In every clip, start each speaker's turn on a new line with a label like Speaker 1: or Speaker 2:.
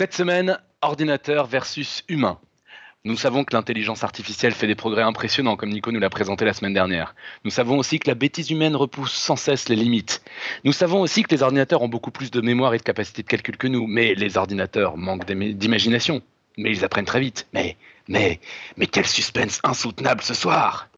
Speaker 1: Cette semaine, ordinateur versus humain. Nous savons que l'intelligence artificielle fait des progrès impressionnants, comme Nico nous l'a présenté la semaine dernière. Nous savons aussi que la bêtise humaine repousse sans cesse les limites. Nous savons aussi que les ordinateurs ont beaucoup plus de mémoire et de capacité de calcul que nous, mais les ordinateurs manquent d'imagination. Mais ils apprennent très vite. Mais, mais, mais quel suspense insoutenable ce soir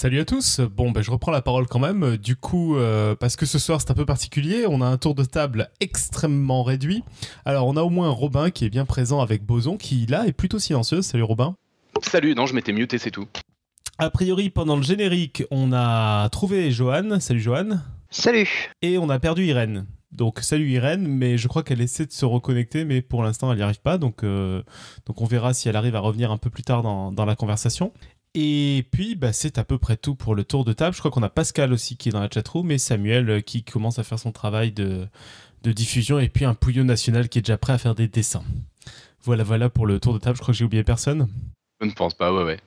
Speaker 2: Salut à tous. Bon, ben, je reprends la parole quand même. Du coup, euh, parce que ce soir c'est un peu particulier, on a un tour de table extrêmement réduit. Alors, on a au moins Robin qui est bien présent avec Boson, qui là est plutôt silencieux. Salut Robin.
Speaker 1: Salut, non, je m'étais muté, c'est tout.
Speaker 2: A priori, pendant le générique, on a trouvé Johan. Salut Johan.
Speaker 3: Salut.
Speaker 2: Et on a perdu Irène. Donc salut Irène, mais je crois qu'elle essaie de se reconnecter, mais pour l'instant elle n'y arrive pas. Donc, euh, donc on verra si elle arrive à revenir un peu plus tard dans, dans la conversation. Et puis, bah, c'est à peu près tout pour le tour de table. Je crois qu'on a Pascal aussi qui est dans la chatroom et Samuel euh, qui commence à faire son travail de, diffusion et puis un pouillot national qui est déjà prêt à faire des dessins. Voilà, voilà pour le tour de table. Je crois que j'ai oublié personne.
Speaker 1: Je ne pense pas, ouais, ouais.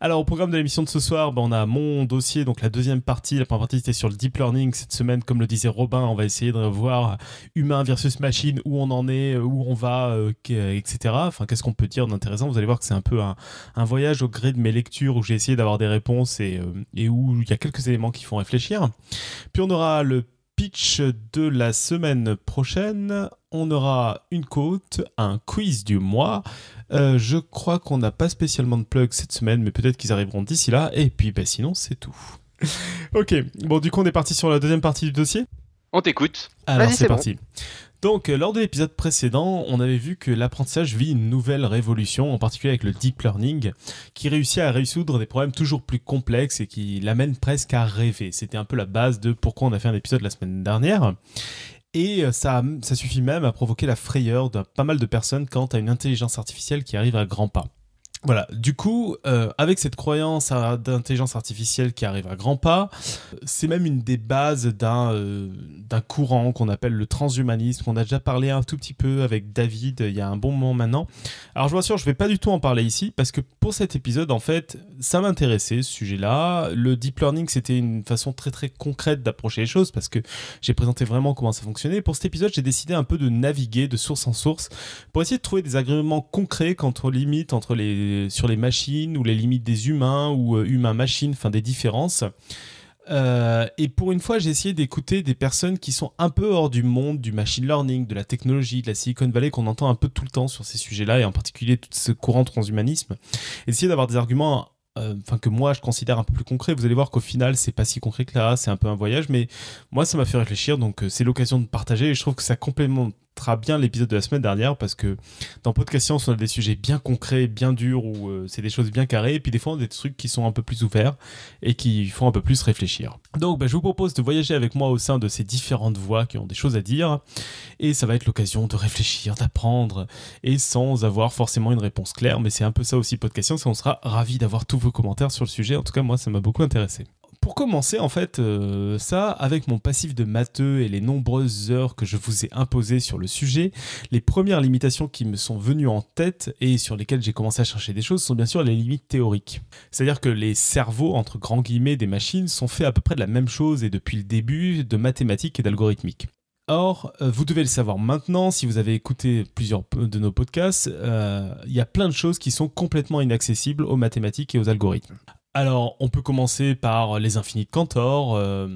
Speaker 2: Alors, au programme de l'émission de ce soir, ben, on a mon dossier, donc la deuxième partie. La première partie, c'était sur le deep learning. Cette semaine, comme le disait Robin, on va essayer de voir humain versus machine, où on en est, où on va, euh, etc. Enfin, qu'est-ce qu'on peut dire d'intéressant? Vous allez voir que c'est un peu un, voyage au gré de mes lectures où j'ai essayé d'avoir des réponses et, euh, et où il y a quelques éléments qui font réfléchir. Puis, on aura le pitch de la semaine prochaine. On aura une côte, un quiz du mois. Euh, je crois qu'on n'a pas spécialement de plug cette semaine, mais peut-être qu'ils arriveront d'ici là. Et puis, bah, sinon, c'est tout. ok, bon, du coup, on est parti sur la deuxième partie du dossier.
Speaker 1: On t'écoute.
Speaker 2: Alors, c'est parti. Donc, euh, lors de l'épisode précédent, on avait vu que l'apprentissage vit une nouvelle révolution, en particulier avec le deep learning, qui réussit à résoudre des problèmes toujours plus complexes et qui l'amène presque à rêver. C'était un peu la base de pourquoi on a fait un épisode la semaine dernière. Et euh, ça, ça suffit même à provoquer la frayeur de pas mal de personnes quant à une intelligence artificielle qui arrive à grands pas. Voilà, du coup, euh, avec cette croyance d'intelligence artificielle qui arrive à grands pas, c'est même une des bases d'un euh, courant qu'on appelle le transhumanisme. On a déjà parlé un tout petit peu avec David il y a un bon moment maintenant. Alors je vous rassure, je vais pas du tout en parler ici parce que pour cet épisode, en fait, ça m'intéressait ce sujet-là. Le deep learning, c'était une façon très très concrète d'approcher les choses parce que j'ai présenté vraiment comment ça fonctionnait. Pour cet épisode, j'ai décidé un peu de naviguer de source en source pour essayer de trouver des agréments concrets quant aux limites entre les sur les machines ou les limites des humains ou euh, humains-machines, enfin des différences. Euh, et pour une fois, j'ai essayé d'écouter des personnes qui sont un peu hors du monde du machine learning, de la technologie, de la Silicon Valley, qu'on entend un peu tout le temps sur ces sujets-là, et en particulier tout ce courant transhumanisme. Essayer d'avoir des arguments euh, enfin que moi je considère un peu plus concret. Vous allez voir qu'au final c'est pas si concret que là, c'est un peu un voyage, mais moi ça m'a fait réfléchir, donc c'est l'occasion de partager et je trouve que ça complémente bien l'épisode de la semaine dernière parce que dans Podcast Science, on a des sujets bien concrets, bien durs, où euh, c'est des choses bien carrées, et puis des fois, on a des trucs qui sont un peu plus ouverts et qui font un peu plus réfléchir. Donc, bah, je vous propose de voyager avec moi au sein de ces différentes voix qui ont des choses à dire, et ça va être l'occasion de réfléchir, d'apprendre, et sans avoir forcément une réponse claire, mais c'est un peu ça aussi Podcast Science, et on sera ravis d'avoir tous vos commentaires sur le sujet. En tout cas, moi, ça m'a beaucoup intéressé pour commencer, en fait, euh, ça, avec mon passif de matheux et les nombreuses heures que je vous ai imposées sur le sujet, les premières limitations qui me sont venues en tête et sur lesquelles j'ai commencé à chercher des choses sont bien sûr les limites théoriques. C'est-à-dire que les cerveaux, entre grands guillemets, des machines sont faits à peu près de la même chose et depuis le début de mathématiques et d'algorithmique. Or, euh, vous devez le savoir maintenant, si vous avez écouté plusieurs de nos podcasts, euh, il y a plein de choses qui sont complètement inaccessibles aux mathématiques et aux algorithmes. Alors, on peut commencer par les infinis de Cantor. Euh,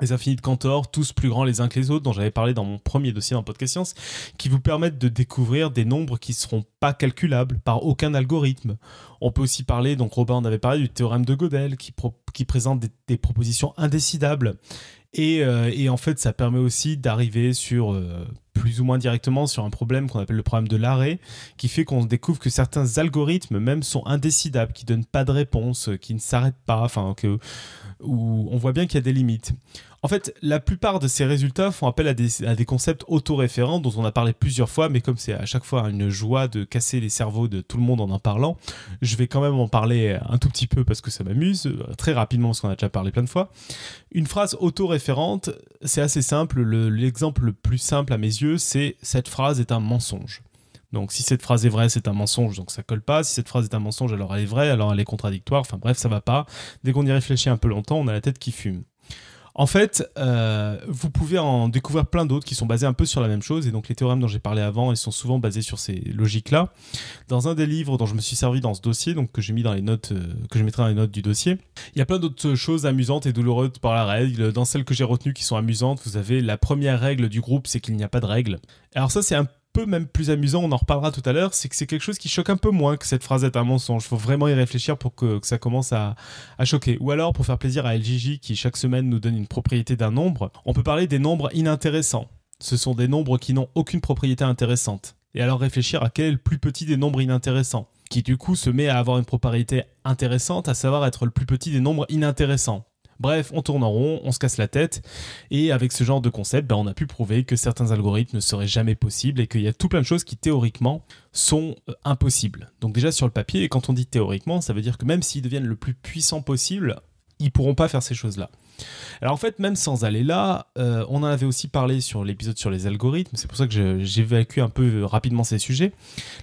Speaker 2: les infinis de Cantor, tous plus grands les uns que les autres, dont j'avais parlé dans mon premier dossier dans Podcast Science, qui vous permettent de découvrir des nombres qui ne seront pas calculables par aucun algorithme. On peut aussi parler, donc Robin en avait parlé, du théorème de Gödel, qui, qui présente des, propositions indécidables. Euh, et, en fait, ça permet aussi d'arriver sur euh, plus ou moins directement sur un problème qu'on appelle le problème de l'arrêt, qui fait qu'on découvre que certains algorithmes même sont indécidables, qui donnent pas de réponse, qui ne s'arrêtent pas, enfin que où on voit bien qu'il y a des limites. En fait, la plupart de ces résultats font appel à des, à des concepts autoréférents dont on a parlé plusieurs fois, mais comme c'est à chaque fois une joie de casser les cerveaux de tout le monde en en parlant, je vais quand même en parler un tout petit peu parce que ça m'amuse, euh, très rapidement parce qu'on a déjà parlé plein de fois. Une phrase autoréférente, c'est assez simple. L'exemple le plus simple à mes yeux, c'est cette phrase est un mensonge. Donc si cette phrase est vraie, c'est un mensonge, donc ça colle pas. Si cette phrase est un mensonge, alors elle est vraie, alors elle est contradictoire. Enfin bref, ça va pas. Dès qu'on y réfléchit un peu longtemps, on a la tête qui fume. En fait, euh, vous pouvez en découvrir plein d'autres qui sont basés un peu sur la même chose. Et donc, les théorèmes dont j'ai parlé avant, ils sont souvent basés sur ces logiques-là. Dans un des livres dont je me suis servi dans ce dossier, donc que j'ai mis dans les notes, euh, je mettrai dans les notes du dossier, il y a plein d'autres choses amusantes et douloureuses par la règle. Dans celles que j'ai retenues qui sont amusantes, vous avez la première règle du groupe, c'est qu'il n'y a pas de règle. Alors ça, c'est un peu même plus amusant, on en reparlera tout à l'heure, c'est que c'est quelque chose qui choque un peu moins que cette phrase est un mensonge. Il faut vraiment y réfléchir pour que, ça commence à, choquer. Ou alors, pour faire plaisir à LGJ qui chaque semaine nous donne une propriété d'un nombre, on peut parler des nombres inintéressants. Ce sont des nombres qui n'ont aucune propriété intéressante. Et alors réfléchir à quel est le plus petit des nombres inintéressants, qui du coup se met à avoir une propriété intéressante, à savoir être le plus petit des nombres inintéressants. Bref, on tourne en rond, on se casse la tête, et avec ce genre de concept, ben, on a pu prouver que certains algorithmes ne seraient jamais possibles et qu'il y a tout plein de choses qui théoriquement sont euh, impossibles. Donc déjà sur le papier, et quand on dit théoriquement, ça veut dire que même s'ils deviennent le plus puissants possible, ils pourront pas faire ces choses-là. Alors en fait, même sans aller là, euh, on en avait aussi parlé sur l'épisode sur les algorithmes, c'est pour ça que j'évacue un peu rapidement ces sujets.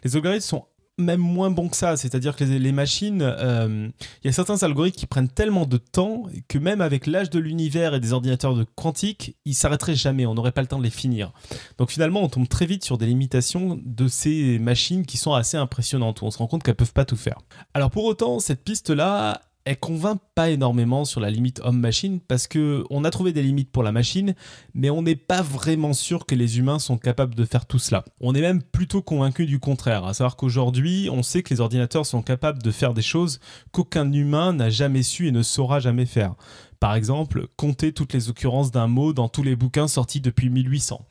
Speaker 2: Les algorithmes sont même moins bon que ça. C'est-à-dire que les, machines, euh, il y a certains algorithmes qui prennent tellement de temps que même avec l'âge de l'univers et des ordinateurs de quantique, ils s'arrêteraient jamais. On n'aurait pas le temps de les finir. Donc finalement, on tombe très vite sur des limitations de ces machines qui sont assez impressionnantes. Où on se rend compte qu'elles peuvent pas tout faire. Alors pour autant, cette piste-là, elle convainc pas énormément sur la limite homme-machine parce que on a trouvé des limites pour la machine, mais on n'est pas vraiment sûr que les humains sont capables de faire tout cela. On est même plutôt convaincu du contraire, à savoir qu'aujourd'hui, on sait que les ordinateurs sont capables de faire des choses qu'aucun humain n'a jamais su et ne saura jamais faire. Par exemple, compter toutes les occurrences d'un mot dans tous les bouquins sortis depuis 1800.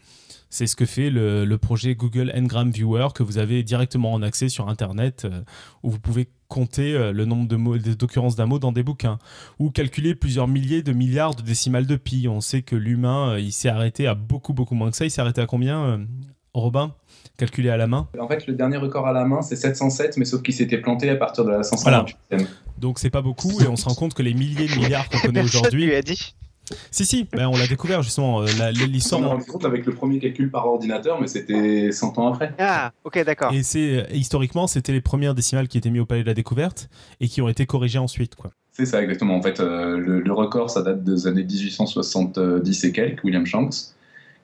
Speaker 2: C'est ce que fait le, projet Google Ngram Viewer que vous avez directement en accès sur Internet, euh, où vous pouvez compter euh, le nombre de mots, d'occurrences d'un mot dans des bouquins, ou calculer plusieurs milliers de milliards de décimales de pi. On sait que l'humain, euh, il s'est arrêté à beaucoup beaucoup moins que ça. Il s'est arrêté à combien, Robin? Calculé à la main?
Speaker 3: En fait, le dernier record à la main, c'est 707, mais sauf qu'il s'était planté à partir de la 158
Speaker 2: voilà. Donc c'est pas beaucoup, et on se rend compte que les milliers de milliards qu'on connaît aujourd'hui. Si, si, ben, on l'a découvert justement. Euh, l'histoire.
Speaker 3: On s'est compte avec le premier calcul par ordinateur, mais c'était 100 ans après.
Speaker 4: Ah, ok, d'accord.
Speaker 2: Et c'est historiquement, c'était les premières décimales qui étaient mises au palais de la découverte et qui ont été corrigées ensuite, quoi.
Speaker 3: C'est ça, exactement. En fait, euh, le, le, record, ça date des années 1870 et quelques, William Shanks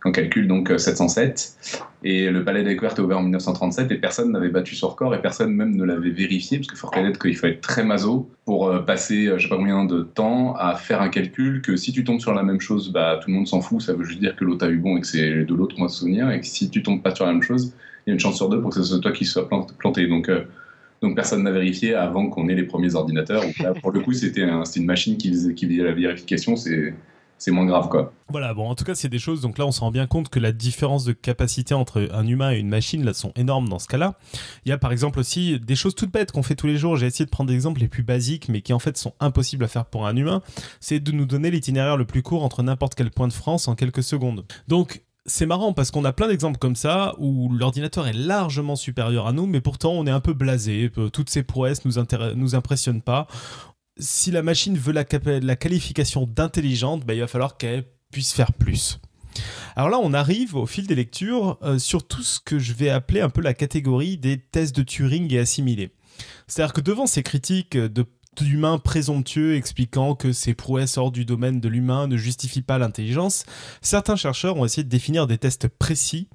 Speaker 3: qu'on calcule donc 707. Euh, et le palais des est ouvert en 1937 et personne n'avait battu son record et personne même ne l'avait vérifié parce qu'il faut reconnaître qu'il faut être très maso pour euh, passer euh, je sais pas combien de temps à faire un calcul que si tu tombes sur la même chose, bah, tout le monde s'en fout, ça veut juste dire que l'autre a eu bon et que c'est de l'autre qu'on va se souvenir et que si tu tombes pas sur la même chose, il y a une chance sur deux pour que ce soit toi qui sois planté. Donc, donc personne n'a vérifié avant qu'on ait les premiers ordinateurs. pour le coup, c'était une machine qui qui faisait la vérification. C'est c'est moins grave quoi.
Speaker 2: Voilà, bon en tout cas c'est des choses, donc là on se rend bien compte que la différence de capacité entre un humain et une machine là sont énormes dans ce cas-là. Il y a par exemple aussi des choses toutes bêtes qu'on fait tous les jours, j'ai essayé de prendre des exemples les plus basiques mais qui en fait sont impossibles à faire pour un humain, c'est de nous donner l'itinéraire le plus court entre n'importe quel point de France en quelques secondes. Donc c'est marrant parce qu'on a plein d'exemples comme ça où l'ordinateur est largement supérieur à nous, mais pourtant on est un peu blasé. Toutes ces prouesses nous, nous impressionnent pas si la machine veut la, qualification d'intelligente, bah, il va falloir qu'elle puisse faire plus. Alors là, on arrive au fil des lectures euh, sur tout ce que je vais appeler un peu la catégorie des tests de Turing et assimilés. C'est-à-dire que devant ces critiques d'humains présomptueux expliquant que ces prouesses hors du domaine de l'humain ne justifient pas l'intelligence, certains chercheurs ont essayé de définir des tests précis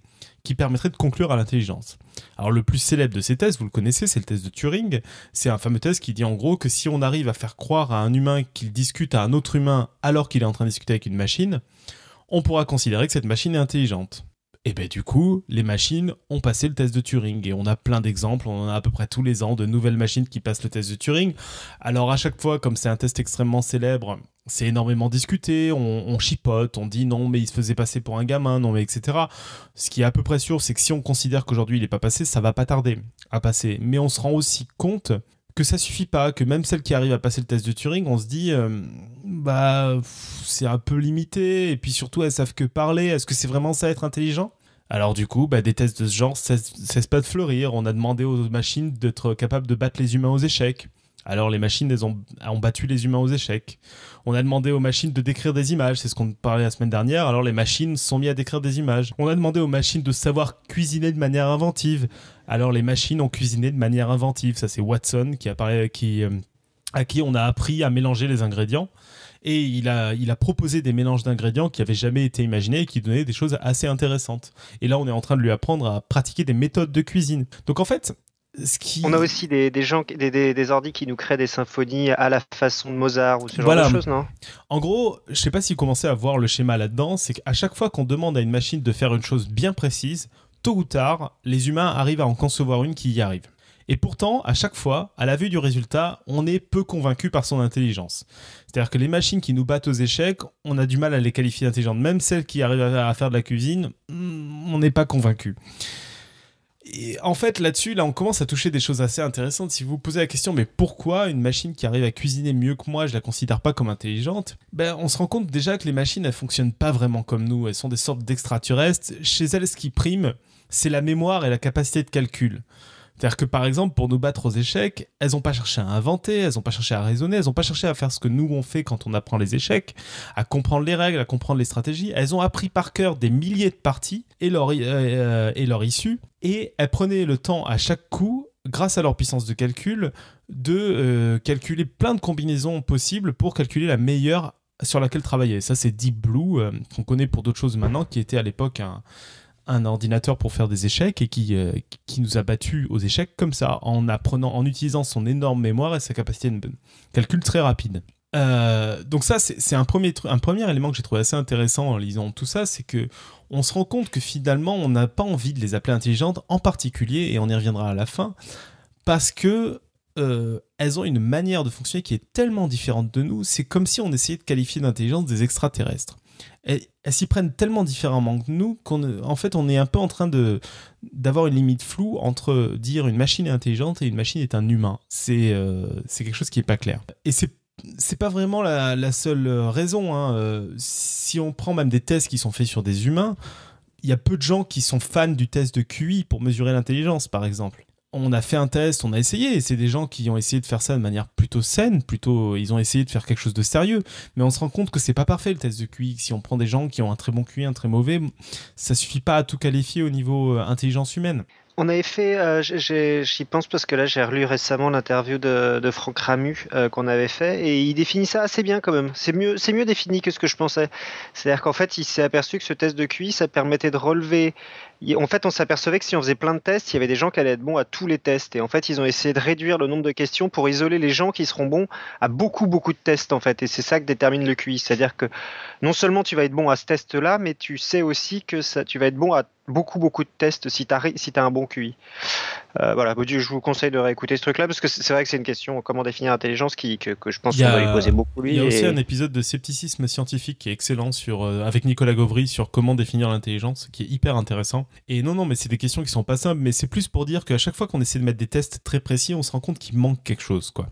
Speaker 2: qui permettrait de conclure à l'intelligence. Alors le plus célèbre de ces tests, vous le connaissez, c'est le test de Turing. C'est un fameux test qui dit en gros que si on arrive à faire croire à un humain qu'il discute à un autre humain alors qu'il est en train de discuter avec une machine, on pourra considérer que cette machine est intelligente. Et bien du coup, les machines ont passé le test de Turing et on a plein d'exemples, on en a à peu près tous les ans de nouvelles machines qui passent le test de Turing. Alors à chaque fois, comme c'est un test extrêmement célèbre, c'est énormément discuté, on, chipote, on dit non mais il se faisait passer pour un gamin, non mais etc. Ce qui est à peu près sûr, c'est que si on considère qu'aujourd'hui il n'est pas passé, ça va pas tarder à passer. Mais on se rend aussi compte que ça suffit pas, que même celle qui arrive à passer le test de Turing, on se dit, euh, bah, c'est un peu limité. Et puis surtout, elles savent que parler. Est-ce que c'est vraiment ça être intelligent? Alors du coup, bah, des tests de ce genre cessent pas de fleurir. On a demandé aux machines d'être capables de battre les humains aux échecs. Alors les machines elles ont, battu les humains aux échecs. On a demandé aux machines de décrire des images, c'est ce qu'on parlait la semaine dernière. Alors les machines sont mis à décrire des images. On a demandé aux machines de savoir cuisiner de manière inventive. Alors les machines ont cuisiné de manière inventive. Ça c'est Watson qui apparaît, qui, euh, à qui on a appris à mélanger les ingrédients et il a, il a proposé des mélanges d'ingrédients qui n'avaient jamais été imaginés et qui donnaient des choses assez intéressantes. Et là, on est en train de lui apprendre à pratiquer des méthodes de cuisine. Donc en fait, ce qui...
Speaker 4: On a aussi des, des gens, des, des, des, ordis qui nous créent des symphonies à la façon de Mozart ou ce genre de choses, non?
Speaker 2: En gros, je sais pas si vous commencez à voir le schéma là-dedans, c'est qu'à chaque fois qu'on demande à une machine de faire une chose bien précise, tôt ou tard, les humains arrivent à en concevoir une qui y arrive. Et pourtant, à chaque fois, à la vue du résultat, on est peu convaincu par son intelligence. C'est-à-dire que les machines qui nous battent aux échecs, on a du mal à les qualifier d'intelligentes. Même celles qui arrivent à faire de la cuisine, hmm, on n'est pas convaincu. Et en fait, là-dessus, là, on commence à toucher des choses assez intéressantes. Si vous vous posez la question, mais pourquoi une machine qui arrive à cuisiner mieux que moi, je la considère pas comme intelligente? Ben, on se rend compte déjà que les machines, elles fonctionnent pas vraiment comme nous. Elles sont des sortes d'extraterrestres. Chez elles, ce qui prime, c'est la mémoire et la capacité de calcul. C'est-à-dire que par exemple, pour nous battre aux échecs, elles n'ont pas cherché à inventer, elles n'ont pas cherché à raisonner, elles n'ont pas cherché à faire ce que nous on fait quand on apprend les échecs, à comprendre les règles, à comprendre les stratégies. Elles ont appris par cœur des milliers de parties et leur, euh, et leur issue, et elles prenaient le temps à chaque coup, grâce à leur puissance de calcul, de euh, calculer plein de combinaisons possibles pour calculer la meilleure sur laquelle travailler. Ça, c'est Deep Blue, euh, qu'on connaît pour d'autres choses maintenant, qui était à l'époque un un ordinateur pour faire des échecs et qui, euh, qui nous a battus aux échecs comme ça, en apprenant, en utilisant son énorme mémoire et sa capacité de calcul très rapide. Euh, donc ça, c'est un premier, un premier élément que j'ai trouvé assez intéressant en lisant tout ça, c'est que on se rend compte que finalement, on n'a pas envie de les appeler intelligentes, en particulier, et on y reviendra à la fin, parce que euh, elles ont une manière de fonctionner qui est tellement différente de nous, c'est comme si on essayait de qualifier d'intelligence des extraterrestres elles, s'y prennent tellement différemment que nous qu'en en fait on est un peu en train de d'avoir une limite floue entre dire une machine est intelligente et une machine est un humain. C'est euh, c'est quelque chose qui est pas clair. Et c'est c'est pas vraiment la, seule raison. Hein. Euh, si on prend même des tests qui sont faits sur des humains, il y a peu de gens qui sont fans du test de QI pour mesurer l'intelligence, par exemple on a fait un test, on a essayé, et c'est des gens qui ont essayé de faire ça de manière plutôt saine, plutôt, ils ont essayé de faire quelque chose de sérieux, mais on se rend compte que c'est pas parfait le test de QI. Si on prend des gens qui ont un très bon QI, un très mauvais, ça suffit pas à tout qualifier au niveau euh, intelligence humaine.
Speaker 4: On avait fait, euh, j'y pense parce que là j'ai relu récemment l'interview de, Franck Ramu euh, qu'on avait fait et il définit ça assez bien quand même. C'est mieux, c'est mieux défini que ce que je pensais. C'est-à-dire qu'en fait il s'est aperçu que ce test de QI ça permettait de relever en fait, on s'apercevait que si on faisait plein de tests, il y avait des gens qui allaient être bons à tous les tests. Et en fait, ils ont essayé de réduire le nombre de questions pour isoler les gens qui seront bons à beaucoup, beaucoup de tests, en fait. Et c'est ça que détermine le QI. C'est-à-dire que non seulement tu vas être bon à ce test-là, mais tu sais aussi que ça, tu vas être bon à beaucoup, beaucoup de tests si tu as, si as un bon QI. Euh, voilà, je vous conseille de réécouter ce truc-là parce que c'est vrai que c'est une question comment définir l'intelligence qui que, je pense qu'on va lui poser beaucoup lui.
Speaker 2: Il y a aussi un épisode de scepticisme scientifique qui est excellent sur euh, avec Nicolas Gauvry sur comment définir l'intelligence, qui est hyper intéressant. Et non, non, mais c'est des questions qui sont pas simples, mais c'est plus pour dire qu'à chaque fois qu'on essaie de mettre des tests très précis, on se rend compte qu'il manque quelque chose, quoi.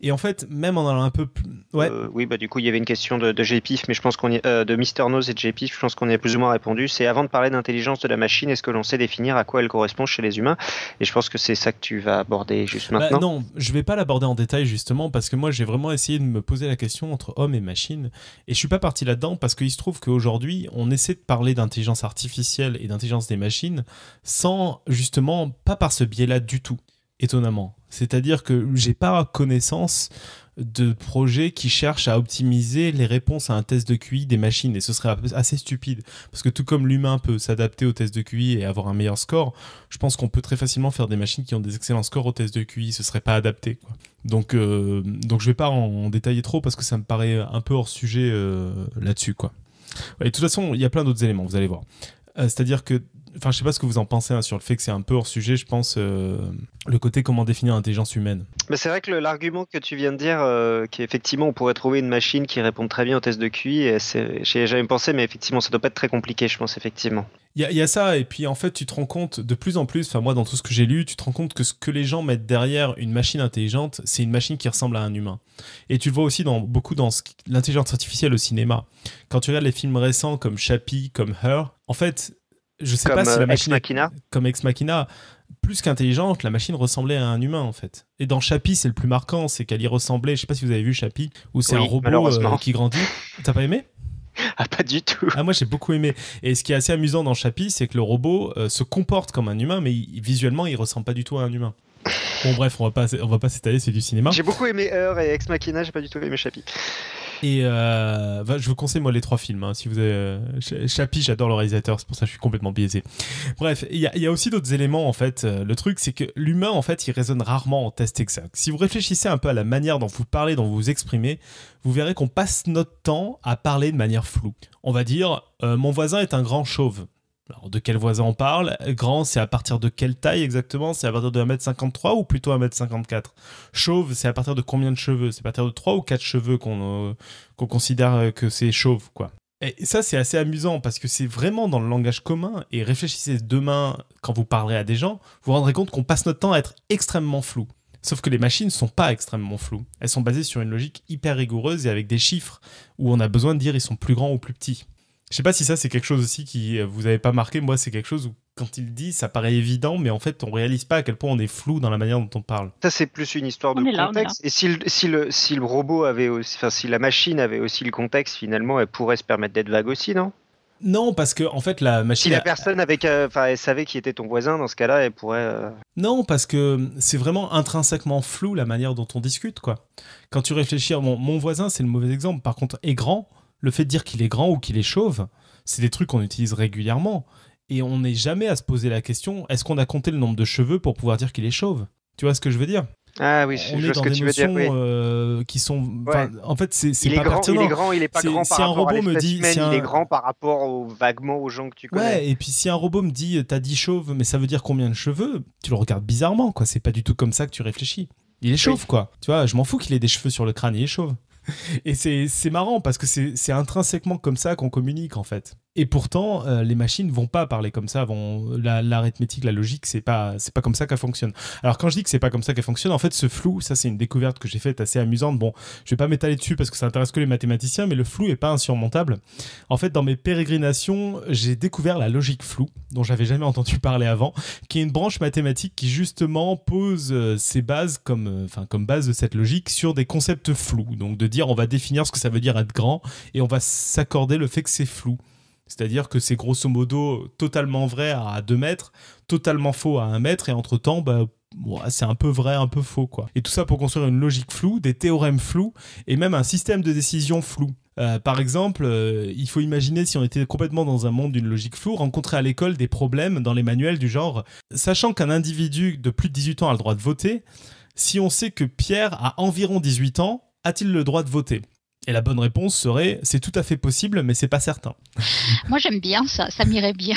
Speaker 2: Et en fait, même en allant un peu plus, ouais.
Speaker 4: Euh, oui, bah du coup, il y avait une question de, de GPIF, mais je pense qu'on y... de Mister Nose et de GPIF, je pense qu'on y a plus ou moins répondu. C'est avant de parler d'intelligence de la machine, est-ce que l'on sait définir à quoi elle correspond chez les humains? Et je pense que c'est ça que tu vas aborder juste bah, maintenant.
Speaker 2: non, je vais pas l'aborder en détail justement parce que moi j'ai vraiment essayé de me poser la question entre homme et machine et je suis pas parti là-dedans parce qu'il se trouve qu'aujourd'hui on essaie de parler d'intelligence artificielle et d'intelligence des machines sans justement pas par ce biais-là du tout, étonnamment. C'est-à-dire que j'ai pas connaissance de projets qui cherchent à optimiser les réponses à un test de QI des machines et ce serait assez stupide parce que tout comme l'humain peut s'adapter au test de QI et avoir un meilleur score, je pense qu'on peut très facilement faire des machines qui ont des excellents scores au test de QI, ce serait pas adapté Donc euh, donc je vais pas en, détailler trop parce que ça me paraît un peu hors sujet euh, là-dessus quoi. et de toute façon, il y a plein d'autres éléments, vous allez voir. Euh, c'est-à-dire que enfin, je sais pas ce que vous en pensez hein, sur le fait que c'est un peu hors sujet, je pense, euh, le côté comment définir l'intelligence humaine.
Speaker 4: Mais c'est vrai que l'argument que tu viens de dire, euh, qu'effectivement on pourrait trouver une machine qui répond très bien aux tests de QI, j'ai jamais pensé, mais effectivement ça doit pas être très compliqué, je pense, effectivement.
Speaker 2: Il y, a ça, et puis en fait, tu te rends compte de plus en plus, enfin, moi, dans tout ce que j'ai lu, tu te rends compte que ce que les gens mettent derrière une machine intelligente, c'est une machine qui ressemble à un humain. Et tu le vois aussi dans, beaucoup dans l'intelligence artificielle au cinéma. Quand tu regardes les films récents comme Chappie, comme Her, en fait, je sais pas si la euh, machine.
Speaker 4: Ex Machina.
Speaker 2: Comme Ex Machina, plus qu'intelligente, la machine ressemblait à un humain en fait. Et dans Chappie, c'est le plus marquant, c'est qu'elle y ressemblait. Je sais pas si vous avez vu Chappie, où c'est un robot euh, qui grandit. T'as pas aimé?
Speaker 4: Ah, pas du tout.
Speaker 2: Ah, moi j'ai beaucoup aimé. Et ce qui est assez amusant dans Chappie, c'est que le robot euh, se comporte comme un humain, mais visuellement, il ressemble pas du tout à un humain. Bon, bref, on va pas, on va pas s'étaler, c'est du cinéma.
Speaker 4: J'ai beaucoup aimé Heure et Ex Machina, j'ai pas du tout aimé Chappie.
Speaker 2: Et euh, je vous conseille moi les trois films. Hein, si vous avez euh, Chappie, j'adore le réalisateur, c'est pour ça que je suis complètement biaisé. Bref, il y, a aussi d'autres éléments en fait. Euh, le truc, c'est que l'humain en fait, il raisonne rarement en test exact. Si vous réfléchissez un peu à la manière dont vous parlez, dont vous vous exprimez, vous verrez qu'on passe notre temps à parler de manière floue. On va dire, mon voisin est un grand chauve. Alors, de quel voisin on parle? Grand, c'est à partir de quelle taille exactement? C'est à partir de 1m53 ou plutôt 1m54 Chauve, c'est à partir de combien de cheveux? C'est à partir de 3 ou 4 cheveux qu'on euh, considère que c'est chauve, quoi. Et ça, c'est assez amusant parce que c'est vraiment dans le langage commun. Et réfléchissez demain, quand vous parlerez à des gens, vous vous rendrez compte qu'on passe notre temps à être extrêmement flou. Sauf que les machines ne sont pas extrêmement floues. Elles sont basées sur une logique hyper rigoureuse et avec des chiffres où on a besoin de dire ils sont plus grands ou plus petits. Je sais pas si ça c'est quelque chose aussi qui euh, vous avez pas marqué. Moi, c'est quelque chose où quand il dit, ça paraît évident, mais en fait, on réalise pas à quel point on est flou dans la manière dont on parle.
Speaker 4: Ça, c'est plus une histoire de contexte. et si le, si, le, si le robot avait aussi, enfin, si la machine avait aussi le contexte, finalement, elle pourrait se permettre d'être vague aussi, non?
Speaker 2: Non, parce que en fait la machine.
Speaker 4: Si la personne avec, euh, enfin, elle savait qui était ton voisin, dans ce cas-là, elle pourrait. Euh,
Speaker 2: non, parce que c'est vraiment intrinsèquement flou la manière dont on discute, quoi. Quand tu réfléchis, mon, mon voisin, c'est le mauvais exemple. Par contre, est grand le fait de dire qu'il est grand ou qu'il est chauve, c'est des trucs qu'on utilise régulièrement. Et on n'est jamais à se poser la question est-ce qu'on a compté le nombre de cheveux pour pouvoir dire qu'il est chauve? Tu vois ce que je veux dire?
Speaker 4: Ah oui,
Speaker 2: on
Speaker 4: est
Speaker 2: dans
Speaker 4: des
Speaker 2: que
Speaker 4: notions
Speaker 2: euh, qui sont. En fait, c'est pas
Speaker 4: grand,
Speaker 2: pertinent.
Speaker 4: Il est grand, il est pas grand par un rapport robot à me dit, il est grand par rapport vaguement aux gens que tu connais.
Speaker 2: Ouais, et puis si un robot me dit t'as 10 chauves, mais ça veut dire combien de cheveux? Tu le regardes bizarrement, quoi. C'est pas du tout comme ça que tu réfléchis. Il est chauve, quoi. Tu vois, je m'en fous qu'il ait des cheveux sur le crâne, il est chauve. Et c'est marrant parce que c'est intrinsèquement comme ça qu'on communique en fait. Et pourtant, euh, les machines vont pas parler comme ça. Vont l'arithmétique, la, logique, c'est pas c'est pas comme ça qu'elle fonctionne. Alors quand je dis que c'est pas comme ça qu'elle fonctionne, en fait, ce flou, ça c'est une découverte que j'ai faite assez amusante. Bon, je vais pas m'étaler dessus parce que ça intéresse que les mathématiciens, mais le flou est pas insurmontable. En fait, dans mes pérégrinations, j'ai découvert la logique floue, dont j'avais jamais entendu parler avant, qui est une branche mathématique qui justement pose euh, ses bases comme euh, enfin comme base de cette logique sur des concepts flous. Donc de dire on va définir ce que ça veut dire être grand et on va s'accorder le fait que c'est flou. C'est-à-dire que c'est grosso modo totalement vrai à 2 mètres, totalement faux à 1 mètre, et entre-temps, bah, c'est un peu vrai, un peu faux. quoi. Et tout ça pour construire une logique floue, des théorèmes flous, et même un système de décision flou. Euh, par exemple, euh, il faut imaginer si on était complètement dans un monde d'une logique floue, rencontrer à l'école des problèmes dans les manuels du genre, sachant qu'un individu de plus de 18 ans a le droit de voter, si on sait que Pierre a environ 18 ans, a-t-il le droit de voter? Et la bonne réponse serait c'est tout à fait possible, mais c'est pas certain.
Speaker 5: Moi j'aime bien ça, ça m'irait bien.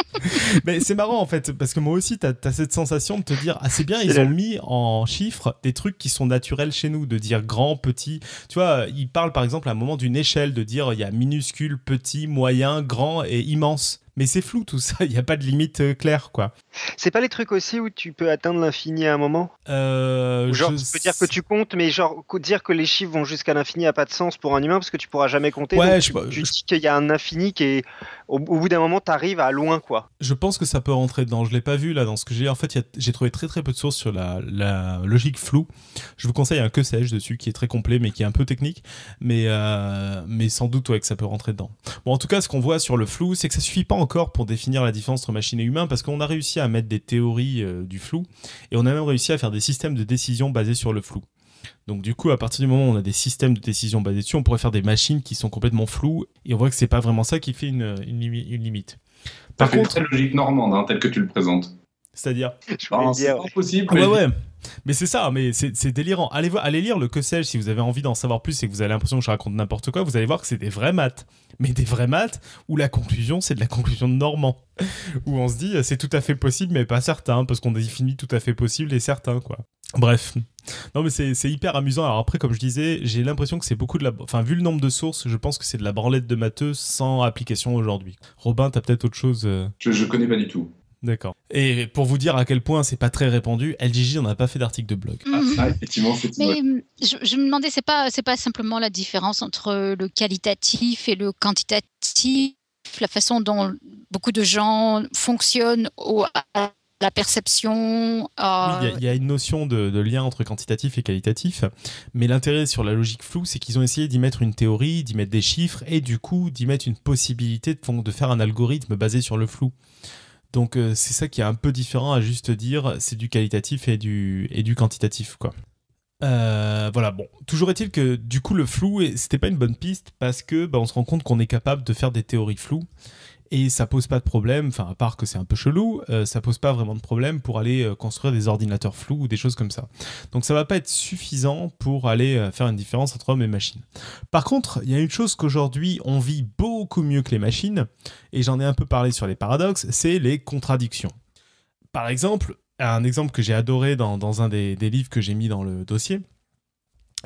Speaker 2: mais c'est marrant en fait, parce que moi aussi tu as, cette sensation de te dire ah c'est bien, ils ont mis en chiffres des trucs qui sont naturels chez nous, de dire grand, petit. Tu vois, ils parlent par exemple à un moment d'une échelle, de dire il y a minuscule, petit, moyen, grand et immense mais c'est flou tout ça, il n'y a pas de limite euh, claire quoi.
Speaker 4: C'est pas les trucs aussi où tu peux atteindre l'infini à un moment?
Speaker 2: Euh,
Speaker 4: Genre tu peux dire que tu comptes, mais genre dire que les chiffres vont jusqu'à l'infini a pas de sens pour un humain parce que tu pourras jamais compter.
Speaker 2: Ouais,
Speaker 4: je, tu, dis qu'il y a un infini qui est au, bout d'un moment tu arrives à loin quoi.
Speaker 2: Je pense que ça peut rentrer dedans. Je l'ai pas vu là dans ce que j'ai. En fait, j'ai trouvé très très peu de sources sur la, logique floue. Je vous conseille un que sais-je dessus qui est très complet mais qui est un peu technique, mais euh, mais sans doute ouais que ça peut rentrer dedans. Bon en tout cas ce qu'on voit sur le flou c'est que ça suffit pas encore pour définir la différence entre machine et humain parce qu'on a réussi à mettre des théories euh, du flou et on a même réussi à faire des systèmes de décision basés sur le flou. Donc du coup, à partir du moment où on a des systèmes de décision basés dessus, on pourrait faire des machines qui sont complètement floues et on voit que c'est pas vraiment ça qui fait une, une, limite.
Speaker 3: Par contre, très logique normande, hein, telle que tu le présentes.
Speaker 2: C'est-à-dire
Speaker 3: c'est
Speaker 4: dire.
Speaker 3: pas possible.
Speaker 2: Ah ouais, ouais. Mais c'est ça, mais c'est délirant. Allez, allez lire le que sais-je si vous avez envie d'en savoir plus et que vous avez l'impression que je raconte n'importe quoi. Vous allez voir que c'est des vrais maths. Mais des vrais maths où la conclusion, c'est de la conclusion de Normand. où on se dit, euh, c'est tout à fait possible, mais pas certain, parce qu'on définit tout à fait possible et certain, quoi. Bref. Non, mais c'est c'est hyper amusant. Alors après, comme je disais, j'ai l'impression que c'est beaucoup de la. Enfin, vu le nombre de sources, je pense que c'est de la branlette de matheux sans application aujourd'hui. Robin, t'as peut-être autre chose. euh,
Speaker 3: Je, je connais pas du tout.
Speaker 2: D'accord. Et pour vous dire à quel point c'est pas très répandu, LGJ n'en a pas fait d'article de blog.
Speaker 3: Ah,
Speaker 5: Mhm.
Speaker 3: ah, effectivement, c'est
Speaker 5: Mais je, je me demandais, c'est pas, c'est pas simplement la différence entre le qualitatif et le quantitatif, la façon dont beaucoup de gens fonctionnent au, à la perception.
Speaker 2: Oui, il y a- il y, a une notion de, de lien entre quantitatif et qualitatif, mais l'intérêt sur la logique floue, c'est qu'ils ont essayé d'y mettre une théorie, d'y mettre des chiffres, et du coup d'y mettre une possibilité de faire un algorithme basé sur le flou. Donc euh, c'est ça qui est un peu différent à juste dire, c'est du qualitatif et du, quantitatif, quoi. Euh, voilà, bon. Toujours est-il que du coup le flou, c'était pas une bonne piste parce que bah, on se rend compte qu'on est capable de faire des théories floues et ça pose pas de problème, enfin à part que c'est un peu chelou, euh, ça pose pas vraiment de problème pour aller euh, construire des ordinateurs flous ou des choses comme ça. Donc ça va pas être suffisant pour aller euh, faire une différence entre hommes et machines. Par contre, il y a une chose qu'aujourd'hui on vit beaucoup mieux que les machines, et j'en ai un peu parlé sur les paradoxes, c'est les contradictions. Par exemple, un exemple que j'ai adoré dans, un des livres que j'ai mis dans le dossier,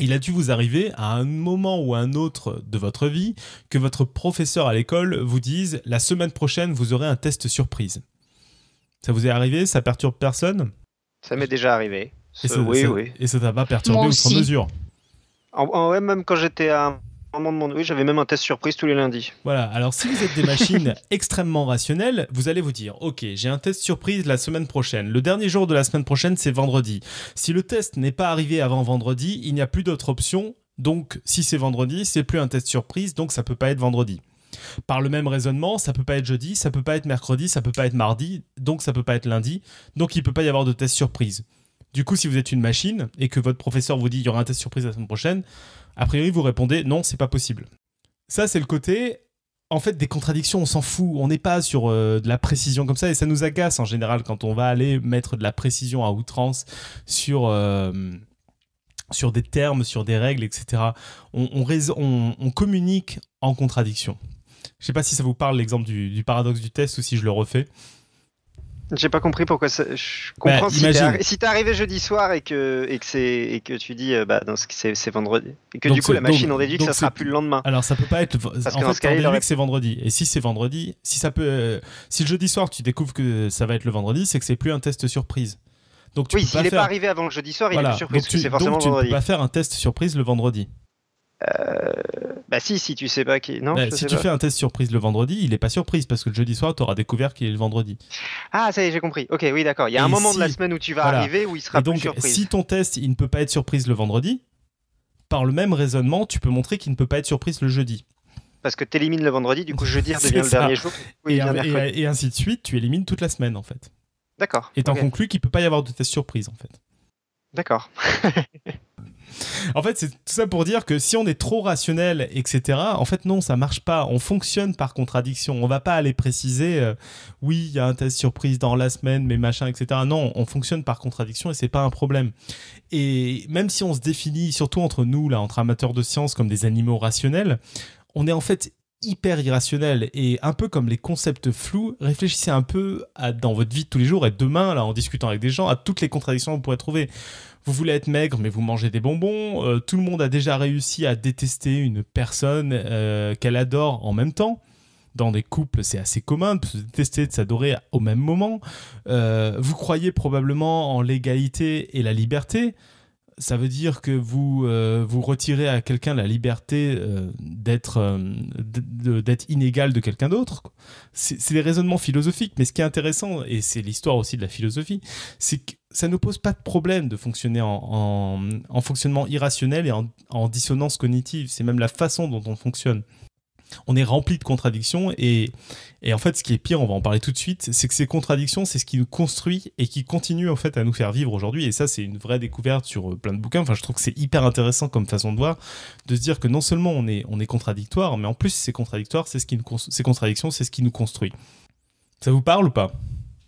Speaker 2: il a dû vous arriver à un moment ou un autre de votre vie que votre professeur à l'école vous dise la semaine prochaine vous aurez un test surprise. Ça vous est arrivé? Ça perturbe personne?
Speaker 4: Ça m'est déjà arrivé.
Speaker 2: et ça,
Speaker 4: oui,
Speaker 2: ça-
Speaker 4: oui.
Speaker 2: Et ça t'a pas perturbé
Speaker 5: Moi
Speaker 2: outre
Speaker 5: aussi.
Speaker 2: mesure?
Speaker 4: En, en- ouais, même quand j'étais à Oui, j'avais même un test surprise tous les lundis.
Speaker 2: Voilà, alors si vous êtes des machines extrêmement rationnelles, vous allez vous dire, ok, j'ai un test surprise la semaine prochaine. Le dernier jour de la semaine prochaine, c'est vendredi. Si le test n'est pas arrivé avant vendredi, il n'y a plus d'autre option. Donc, si c'est vendredi, c'est plus un test surprise, donc ça peut pas être vendredi. Par le même raisonnement, ça peut pas être jeudi, ça peut pas être mercredi, ça peut pas être mardi, donc ça peut pas être lundi, donc il peut pas y avoir de test surprise. Du coup, si vous êtes une machine et que votre professeur vous dit il y aura un test surprise la semaine prochaine, a priori vous répondez non, c'est pas possible. Ça, c'est le côté. En fait, des contradictions, on s'en fout. On n'est pas sur euh, de la précision comme ça et ça nous agace en général quand on va aller mettre de la précision à outrance sur. euh, sur des termes, sur des règles, etc. On, communique en contradiction. Je sais pas si ça vous parle l'exemple du, du paradoxe du test ou si je le refais.
Speaker 4: J'ai pas compris pourquoi ça... Je comprends
Speaker 2: Bah,
Speaker 4: si t'es
Speaker 2: imagine.
Speaker 4: arri- si t'es arrivé jeudi soir et que, et que, c'est... et que tu dis euh, bah, non, c'est c'est vendredi. Et que
Speaker 2: Donc
Speaker 4: du coup
Speaker 2: c'est-
Speaker 4: la machine
Speaker 2: donc-
Speaker 4: on déduit que ça sera plus le lendemain.
Speaker 2: Alors ça peut pas être. en
Speaker 4: que dans
Speaker 2: fait,
Speaker 4: ce
Speaker 2: on
Speaker 4: aurait-
Speaker 2: que c'est vendredi. Et si c'est vendredi, si ça peut, euh, si le jeudi soir tu découvres que ça va être le vendredi, c'est que c'est plus un test surprise. Donc tu
Speaker 4: Oui, s'il n'est
Speaker 2: faire.
Speaker 4: pas arrivé avant le jeudi soir, il est plus surprise
Speaker 2: Donc
Speaker 4: parce que
Speaker 2: tu,
Speaker 4: c'est forcément
Speaker 2: donc tu ne peux
Speaker 4: vendredi.
Speaker 2: pas faire un test surprise le vendredi.
Speaker 4: Bah si, si tu sais pas qui. Non,
Speaker 2: Bah,
Speaker 4: je
Speaker 2: si
Speaker 4: sais
Speaker 2: tu
Speaker 4: pas.
Speaker 2: fais un test surprise le vendredi, il est pas surprise parce que le jeudi soir, tu auras découvert qu'il est le vendredi.
Speaker 4: Ah, ça y est, j'ai compris. Ok, oui, d'accord. Il y a un moment de la semaine où tu vas
Speaker 2: voilà.
Speaker 4: arriver où il sera
Speaker 2: Et donc,
Speaker 4: plus surprise.
Speaker 2: si ton test, il ne peut pas être surprise le vendredi, par le même raisonnement, tu peux montrer qu'il ne peut pas être surprise le jeudi.
Speaker 4: Parce que t'élimines le vendredi, du coup jeudi redevient le dernier jour.
Speaker 2: Et, et- ainsi de suite, tu élimines toute la semaine en fait.
Speaker 4: D'accord.
Speaker 2: Et t'en
Speaker 4: ok,
Speaker 2: conclus qu'il peut pas y avoir de test surprise en fait.
Speaker 4: D'accord.
Speaker 2: En fait, c'est tout ça pour dire que si on est trop rationnel, etc., en fait, non, ça marche pas. On fonctionne par contradiction. On va pas aller préciser, euh, oui, il y a un test surprise dans la semaine, mais machin, etc. Non, on fonctionne par contradiction et c'est pas un problème. Et même si on se définit, surtout entre nous, là, entre amateurs de sciences, comme des animaux rationnels, on est en fait hyper irrationnel et un peu comme les concepts flous, réfléchissez un peu dans votre vie de tous les jours et demain, là, en discutant avec des gens, à toutes les contradictions que vous pourrez trouver. Vous voulez être maigre, mais vous mangez des bonbons. Euh, tout le monde a déjà réussi à détester une personne euh, qu'elle adore en même temps. Dans des couples, c'est assez commun de se détester, de s'adorer au même moment. Euh, vous croyez probablement en l'égalité et la liberté. Ça veut dire que vous vous retirez à quelqu'un la liberté d'être d'être inégal de quelqu'un d'autre. C'est des raisonnements philosophiques, mais ce qui est intéressant, et c'est l'histoire aussi de la philosophie, c'est que ça ne pose pas de problème de fonctionner en, en- en fonctionnement irrationnel et en, dissonance cognitive. C'est même la façon dont on fonctionne. On est rempli de contradictions et, et en fait, ce qui est pire, on va en parler tout de suite, c'est que ces contradictions, c'est ce qui nous construit et qui continue en fait à nous faire vivre aujourd'hui. Et ça, c'est une vraie découverte sur euh, plein de bouquins. Enfin, je trouve que c'est hyper intéressant comme façon de voir, de se dire que non seulement on est, on est contradictoire, mais en plus, ces contradictoires, c'est ce qui nous, ces contradictions, c'est ce qui nous construit. Ça vous parle ou pas?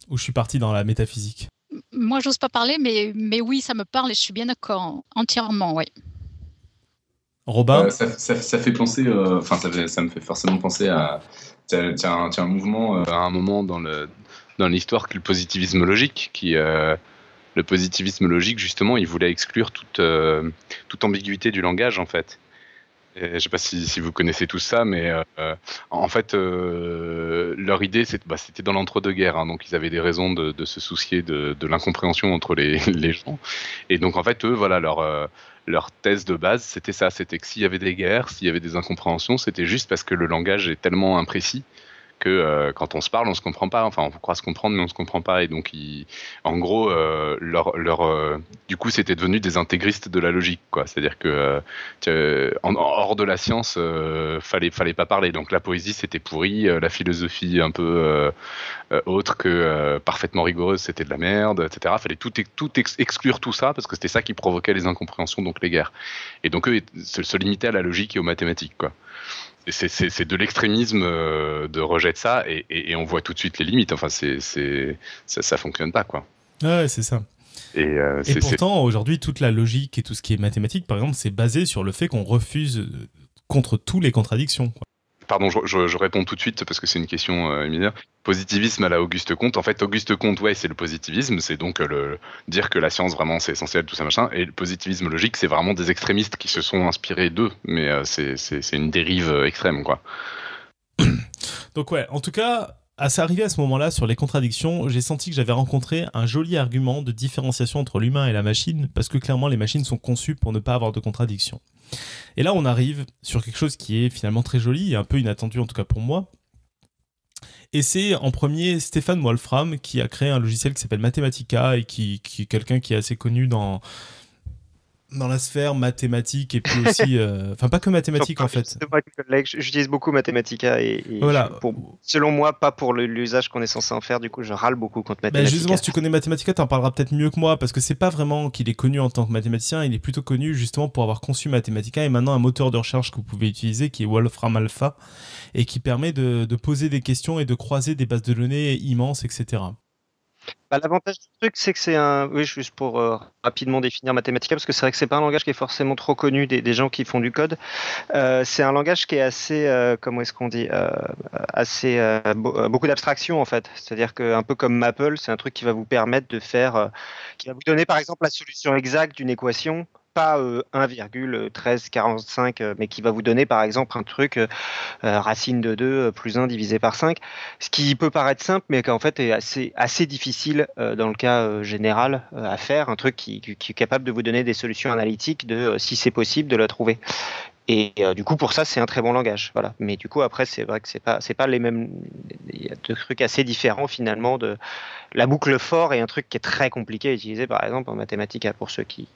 Speaker 2: Ou je suis parti dans la métaphysique?
Speaker 5: Moi, j'ose pas parler, mais, mais oui, ça me parle et je suis bien d'accord, entièrement, oui.
Speaker 2: Robin
Speaker 1: euh, ça, ça, fait penser, euh, enfin, ça, ça, me fait forcément penser à. Tiens, un, un, mouvement euh, à un moment dans le dans l'histoire que le positivisme logique, qui le positivisme logique justement, il voulait exclure toute toute ambiguïté du langage en fait. Je ne sais pas si, vous connaissez tout ça, mais euh, en fait, euh, leur idée, bah, c'était dans l'entre-deux-guerres. Hein, donc, ils avaient des raisons de, se soucier de, l'incompréhension entre les, les, gens. Et donc, en fait, eux, voilà, leur, euh, leur thèse de base, c'était ça. C'était que s'il y avait des guerres, s'il y avait des incompréhensions, c'était juste parce que le langage est tellement imprécis que euh, quand on se parle, on se comprend pas. Enfin, on croit se comprendre, mais on se comprend pas. Et donc, en gros, euh, leur, euh, du coup, c'était devenu des intégristes de la logique, quoi. C'est-à-dire que hors de la science, fallait, fallait pas parler. Donc, la poésie, c'était pourri. la philosophie, un peu autre que parfaitement rigoureuse, c'était de la merde, etc. Fallait tout, tout exclure tout ça parce que c'était ça qui provoquait les incompréhensions, donc les guerres. Et donc, eux se, se limitaient à la logique et aux mathématiques, quoi c'est de l'extrémisme euh, de rejet de ça et, on voit tout de suite les limites. Enfin, c'est ça, ça fonctionne pas quoi.
Speaker 2: Ouais, c'est ça.
Speaker 1: Et, euh,
Speaker 2: pourtant, aujourd'hui, toute la logique et tout ce qui est mathématique, par exemple, c'est basé sur le fait qu'on refuse euh, contre tous les contradictions. Quoi
Speaker 1: pardon, je, réponds tout de suite parce que c'est une question euh, Positivisme à la Auguste Comte. En fait, Auguste Comte, ouais, c'est le positivisme, c'est donc euh, le dire que la science vraiment c'est essentiel, tout ça machin. Et le positivisme logique, c'est vraiment des extrémistes qui se sont inspirés d'eux, mais euh, c'est une dérive euh, extrême, quoi.
Speaker 2: Donc ouais, en tout cas, à s'arriver à ce moment-là sur les contradictions, j'ai senti que j'avais rencontré un joli argument de différenciation entre l'humain et la machine, parce que clairement les machines sont conçues pour ne pas avoir de contradictions. Et là, on arrive sur quelque chose qui est finalement très joli et un peu inattendu, en tout cas pour moi. Et c'est en premier Stéphane Wolfram qui a créé un logiciel qui s'appelle Mathematica et qui, qui est quelqu'un qui est assez connu dans, dans la sphère mathématique et puis aussi, euh, enfin pas que mathématiques en fait.
Speaker 4: J'utilise beaucoup Mathematica et, voilà. selon moi pas pour l'usage qu'on est censé en faire. Du coup, je râle beaucoup contre Mathematica.
Speaker 2: Ben justement, si tu connais Mathematica, t'en parleras peut-être mieux que moi parce que c'est pas vraiment qu'il est connu en tant que mathématicien. Il est plutôt connu justement pour avoir conçu Mathematica et maintenant un moteur de recherche que vous pouvez utiliser qui est Wolfram Alpha et qui permet de, de poser des questions et de croiser des bases de données immenses, etc.
Speaker 4: Bah, l'avantage du truc, c'est que c'est un. Oui, juste pour euh, rapidement définir Mathematica, parce que c'est vrai que c'est pas un langage qui est forcément trop connu des, gens qui font du code. Euh, c'est un langage qui est assez, euh, comment est-ce qu'on dit, assez beaucoup d'abstraction en fait. C'est-à-dire qu'un peu comme Maple, c'est un truc qui va vous permettre de faire, qui va vous donner par exemple la solution exacte d'une équation pas 1,1345, euh, euh, mais qui va vous donner par exemple un truc euh, racine de 2 plus 1 divisé par 5, ce qui peut paraître simple, mais qui en fait est assez, difficile dans le cas général à faire, un truc qui, est capable de vous donner des solutions analytiques de si c'est possible de la trouver. Et du coup, pour ça, c'est un très bon langage. Voilà. Mais du coup, après, c'est vrai que c'est pas, pas les mêmes. Il y a deux trucs assez différents finalement de la boucle fort et un truc qui est très compliqué à utiliser, par exemple en mathématiques, pour ceux qui,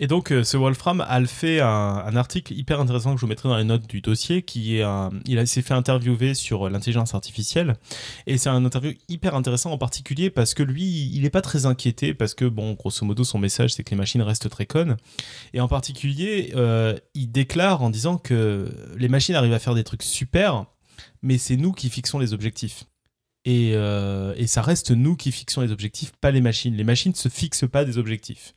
Speaker 2: et donc, euh, ce Wolfram a fait un, article hyper intéressant que je vous mettrai dans les notes du dossier, qui est il s'est fait interviewer sur l'intelligence artificielle, et c'est un interview hyper intéressant en particulier parce que lui, il n'est pas très inquiété parce que bon, grosso modo, son message c'est que les machines restent très connes, et en particulier, euh, il déclare en disant que les machines arrivent à faire des trucs super, mais c'est nous qui fixons les objectifs. Euh, et, ça reste nous qui fixons les objectifs, pas les machines. Les machines ne se fixent pas des objectifs.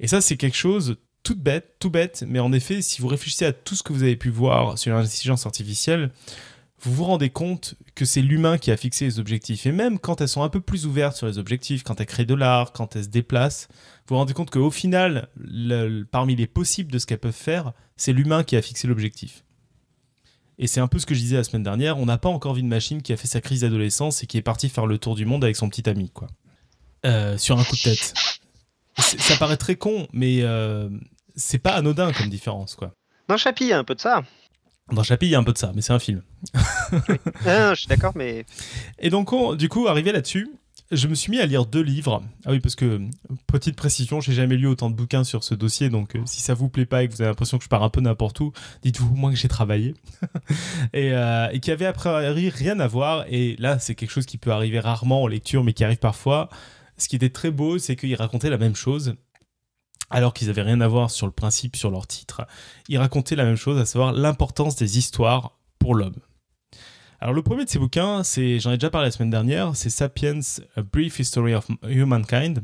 Speaker 2: Et ça, c'est quelque chose tout bête, tout bête, mais en effet, si vous réfléchissez à tout ce que vous avez pu voir sur l'intelligence artificielle, vous vous rendez compte que c'est l'humain qui a fixé les objectifs. Et même quand elles sont un peu plus ouvertes sur les objectifs, quand elles créent de l'art, quand elles se déplacent, vous vous rendez compte qu'au final, parmi les possibles de ce qu'elles peuvent faire, c'est l'humain qui a fixé l'objectif. Et c'est un peu ce que je disais la semaine dernière, on n'a pas encore vu une machine qui a fait sa crise d'adolescence et qui est partie faire le tour du monde avec son petit ami, quoi. Euh, sur un coup de tête. Ça paraît très con, mais euh, c'est pas anodin comme différence, quoi.
Speaker 4: Dans Chappie, il y a un peu de ça.
Speaker 2: Dans Chappie, il y a un peu de ça, mais c'est un film.
Speaker 4: je suis d'accord, mais.
Speaker 2: Et donc, du coup, arrivé là-dessus, je me suis mis à lire deux livres. Ah oui, parce que, petite précision, j'ai jamais lu autant de bouquins sur ce dossier, donc euh, si ça vous plaît pas et que vous avez l'impression que je pars un peu n'importe où, dites-vous au moins que j'ai travaillé. et, euh, et qui avait après rien à voir, et là, c'est quelque chose qui peut arriver rarement en lecture, mais qui arrive parfois. Ce qui était très beau, c'est qu'ils racontaient la même chose, alors qu'ils avaient rien à voir sur le principe, sur leur titre. Ils racontaient la même chose, à savoir l'importance des histoires pour l'homme. Alors le premier de ces bouquins, c'est, j'en ai déjà parlé la semaine dernière, c'est Sapiens, A Brief History of Humankind.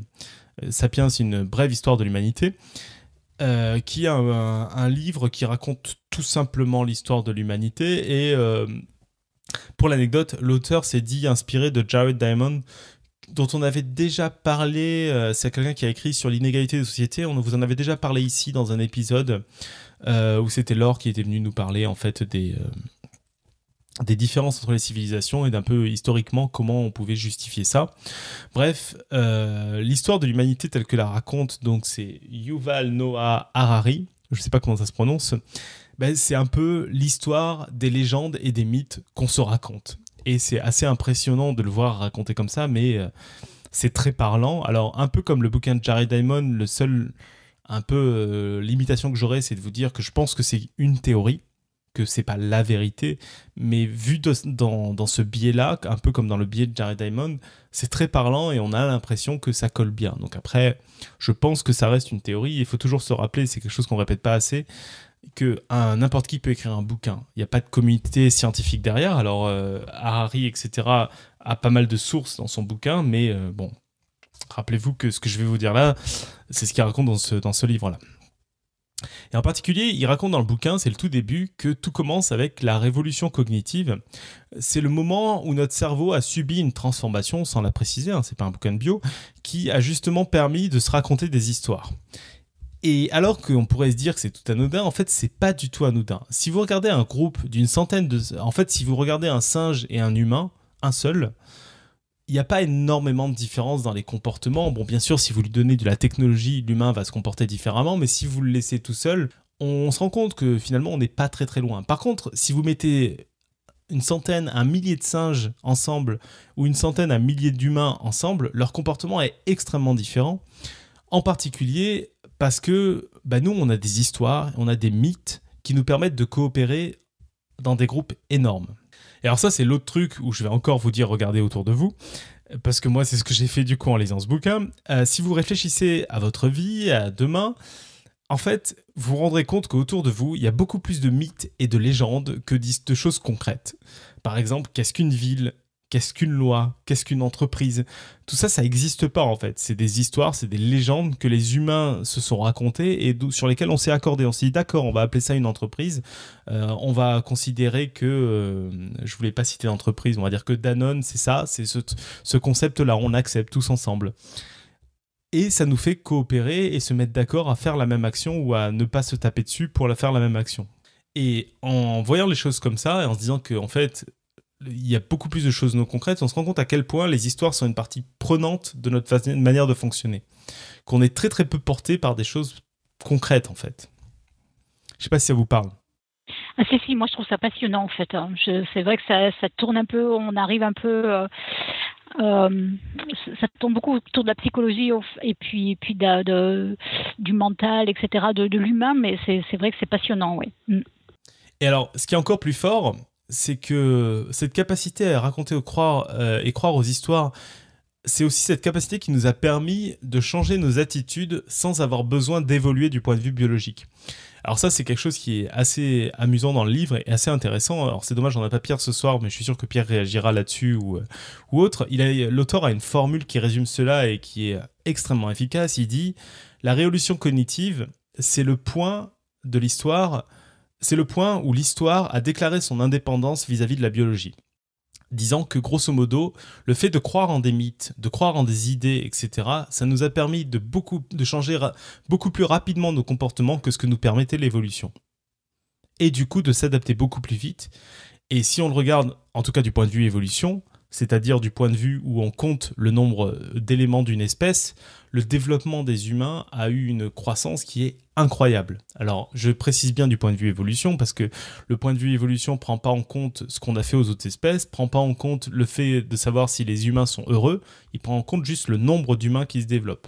Speaker 2: Euh, Sapiens, une brève histoire de l'humanité, euh, qui est un, livre qui raconte tout simplement l'histoire de l'humanité. Et euh, pour l'anecdote, l'auteur s'est dit inspiré de Jared Diamond, dont on avait déjà parlé. c'est quelqu'un qui a écrit sur l'inégalité des sociétés. On vous en avait déjà parlé ici dans un épisode où c'était Laure qui était venu nous parler en fait des des différences entre les civilisations et d'un peu historiquement comment on pouvait justifier ça. Bref, euh, l'histoire de l'humanité telle que la raconte, donc c'est Yuval Noah Harari, je ne sais pas comment ça se prononce, ben, c'est un peu l'histoire des légendes et des mythes qu'on se raconte. Et c'est assez impressionnant de le voir raconter comme ça, mais euh, c'est très parlant. Alors un peu comme le bouquin de Jared Diamond, le seul un peu euh, limitation que j'aurais, c'est de vous dire que je pense que c'est une théorie que c'est pas la vérité, mais vu dans, dans, ce biais-là, un peu comme dans le biais de Jared Diamond, c'est très parlant et on a l'impression que ça colle bien. Donc après, je pense que ça reste une théorie. Il faut toujours se rappeler, c'est quelque chose qu'on répète pas assez, que n'importe qui peut écrire un bouquin. Il n'y a pas de communauté scientifique derrière. Alors euh, Harari, etc., a pas mal de sources dans son bouquin, mais euh, bon, rappelez-vous que ce que je vais vous dire là, c'est ce qu'il raconte dans ce, dans ce livre-là. Et en particulier, il raconte dans le bouquin, c'est le tout début, que tout commence avec la révolution cognitive. C'est le moment où notre cerveau a subi une transformation, sans la préciser, hein, c'est pas un bouquin de bio, qui a justement permis de se raconter des histoires. Et alors qu'on pourrait se dire que c'est tout anodin, en fait, c'est pas du tout anodin. Si vous regardez un groupe d'une centaine de. En fait, si vous regardez un singe et un humain, un seul, il n'y a pas énormément de différence dans les comportements. Bon, bien sûr, si vous lui donnez de la technologie, l'humain va se comporter différemment, mais si vous le laissez tout seul, on se rend compte que finalement, on n'est pas très très loin. Par contre, si vous mettez une centaine, un millier de singes ensemble, ou une centaine, un millier d'humains ensemble, leur comportement est extrêmement différent. En particulier parce que bah, nous, on a des histoires, on a des mythes qui nous permettent de coopérer dans des groupes énormes. Et alors ça, c'est l'autre truc où je vais encore vous dire, regardez autour de vous, parce que moi, c'est ce que j'ai fait du coup en lisant ce bouquin. Euh, si vous réfléchissez à votre vie, à demain, en fait, vous vous rendrez compte qu'autour de vous, il y a beaucoup plus de mythes et de légendes que de choses concrètes. Par exemple, qu'est-ce qu'une ville? Qu'est-ce qu'une loi Qu'est-ce qu'une entreprise Tout ça, ça n'existe pas en fait. C'est des histoires, c'est des légendes que les humains se sont racontées et sur lesquelles on s'est accordé. On s'est dit d'accord, on va appeler ça une entreprise. Euh, on va considérer que, euh, je voulais pas citer l'entreprise, on va dire que Danone, c'est ça, c'est ce, ce concept-là. On accepte tous ensemble. Et ça nous fait coopérer et se mettre d'accord à faire la même action ou à ne pas se taper dessus pour la faire la même action. Et en voyant les choses comme ça et en se disant que en fait il y a beaucoup plus de choses non concrètes, on se rend compte à quel point les histoires sont une partie prenante de notre manière de fonctionner. Qu'on est très très peu porté par des choses concrètes en fait. Je sais pas si ça vous parle.
Speaker 5: Ah si, si, moi je trouve ça passionnant en fait. Hein. C'est vrai que ça, ça, tourne un peu, on arrive un peu... Euh, euh, ça tourne beaucoup autour de la psychologie et puis, puis de, du mental, etc., de, de l'humain, mais c'est vrai que c'est passionnant, oui. Mm.
Speaker 2: Et alors, ce qui est encore plus fort, c'est que cette capacité à raconter croire, euh, et croire aux histoires, c'est aussi cette capacité qui nous a permis de changer nos attitudes sans avoir besoin d'évoluer du point de vue biologique. Alors ça, c'est quelque chose qui est assez amusant dans le livre et assez intéressant. Alors c'est dommage, on n'a pas Pierre ce soir, mais je suis sûr que Pierre réagira là-dessus ou, euh, ou autre. L'auteur a une formule qui résume cela et qui est extrêmement efficace. Il dit, la révolution cognitive, c'est le point de l'histoire c'est le point où l'histoire a déclaré son indépendance vis-à-vis de la biologie, disant que grosso modo, le fait de croire en des mythes, de croire en des idées, etc., ça nous a permis de, changer beaucoup plus rapidement nos comportements que ce que nous permettait l'évolution. Et du coup de s'adapter beaucoup plus vite. Et si on le regarde, en tout cas du point de vue évolution, c'est-à-dire du point de vue où on compte le nombre d'éléments d'une espèce, le développement des humains a eu une croissance qui est incroyable. Alors, je précise bien du point de vue évolution, parce que le point de vue évolution prend pas en compte ce qu'on a fait aux autres espèces, prend pas en compte le fait de savoir si les humains sont heureux, il prend en compte juste le nombre d'humains qui se développent.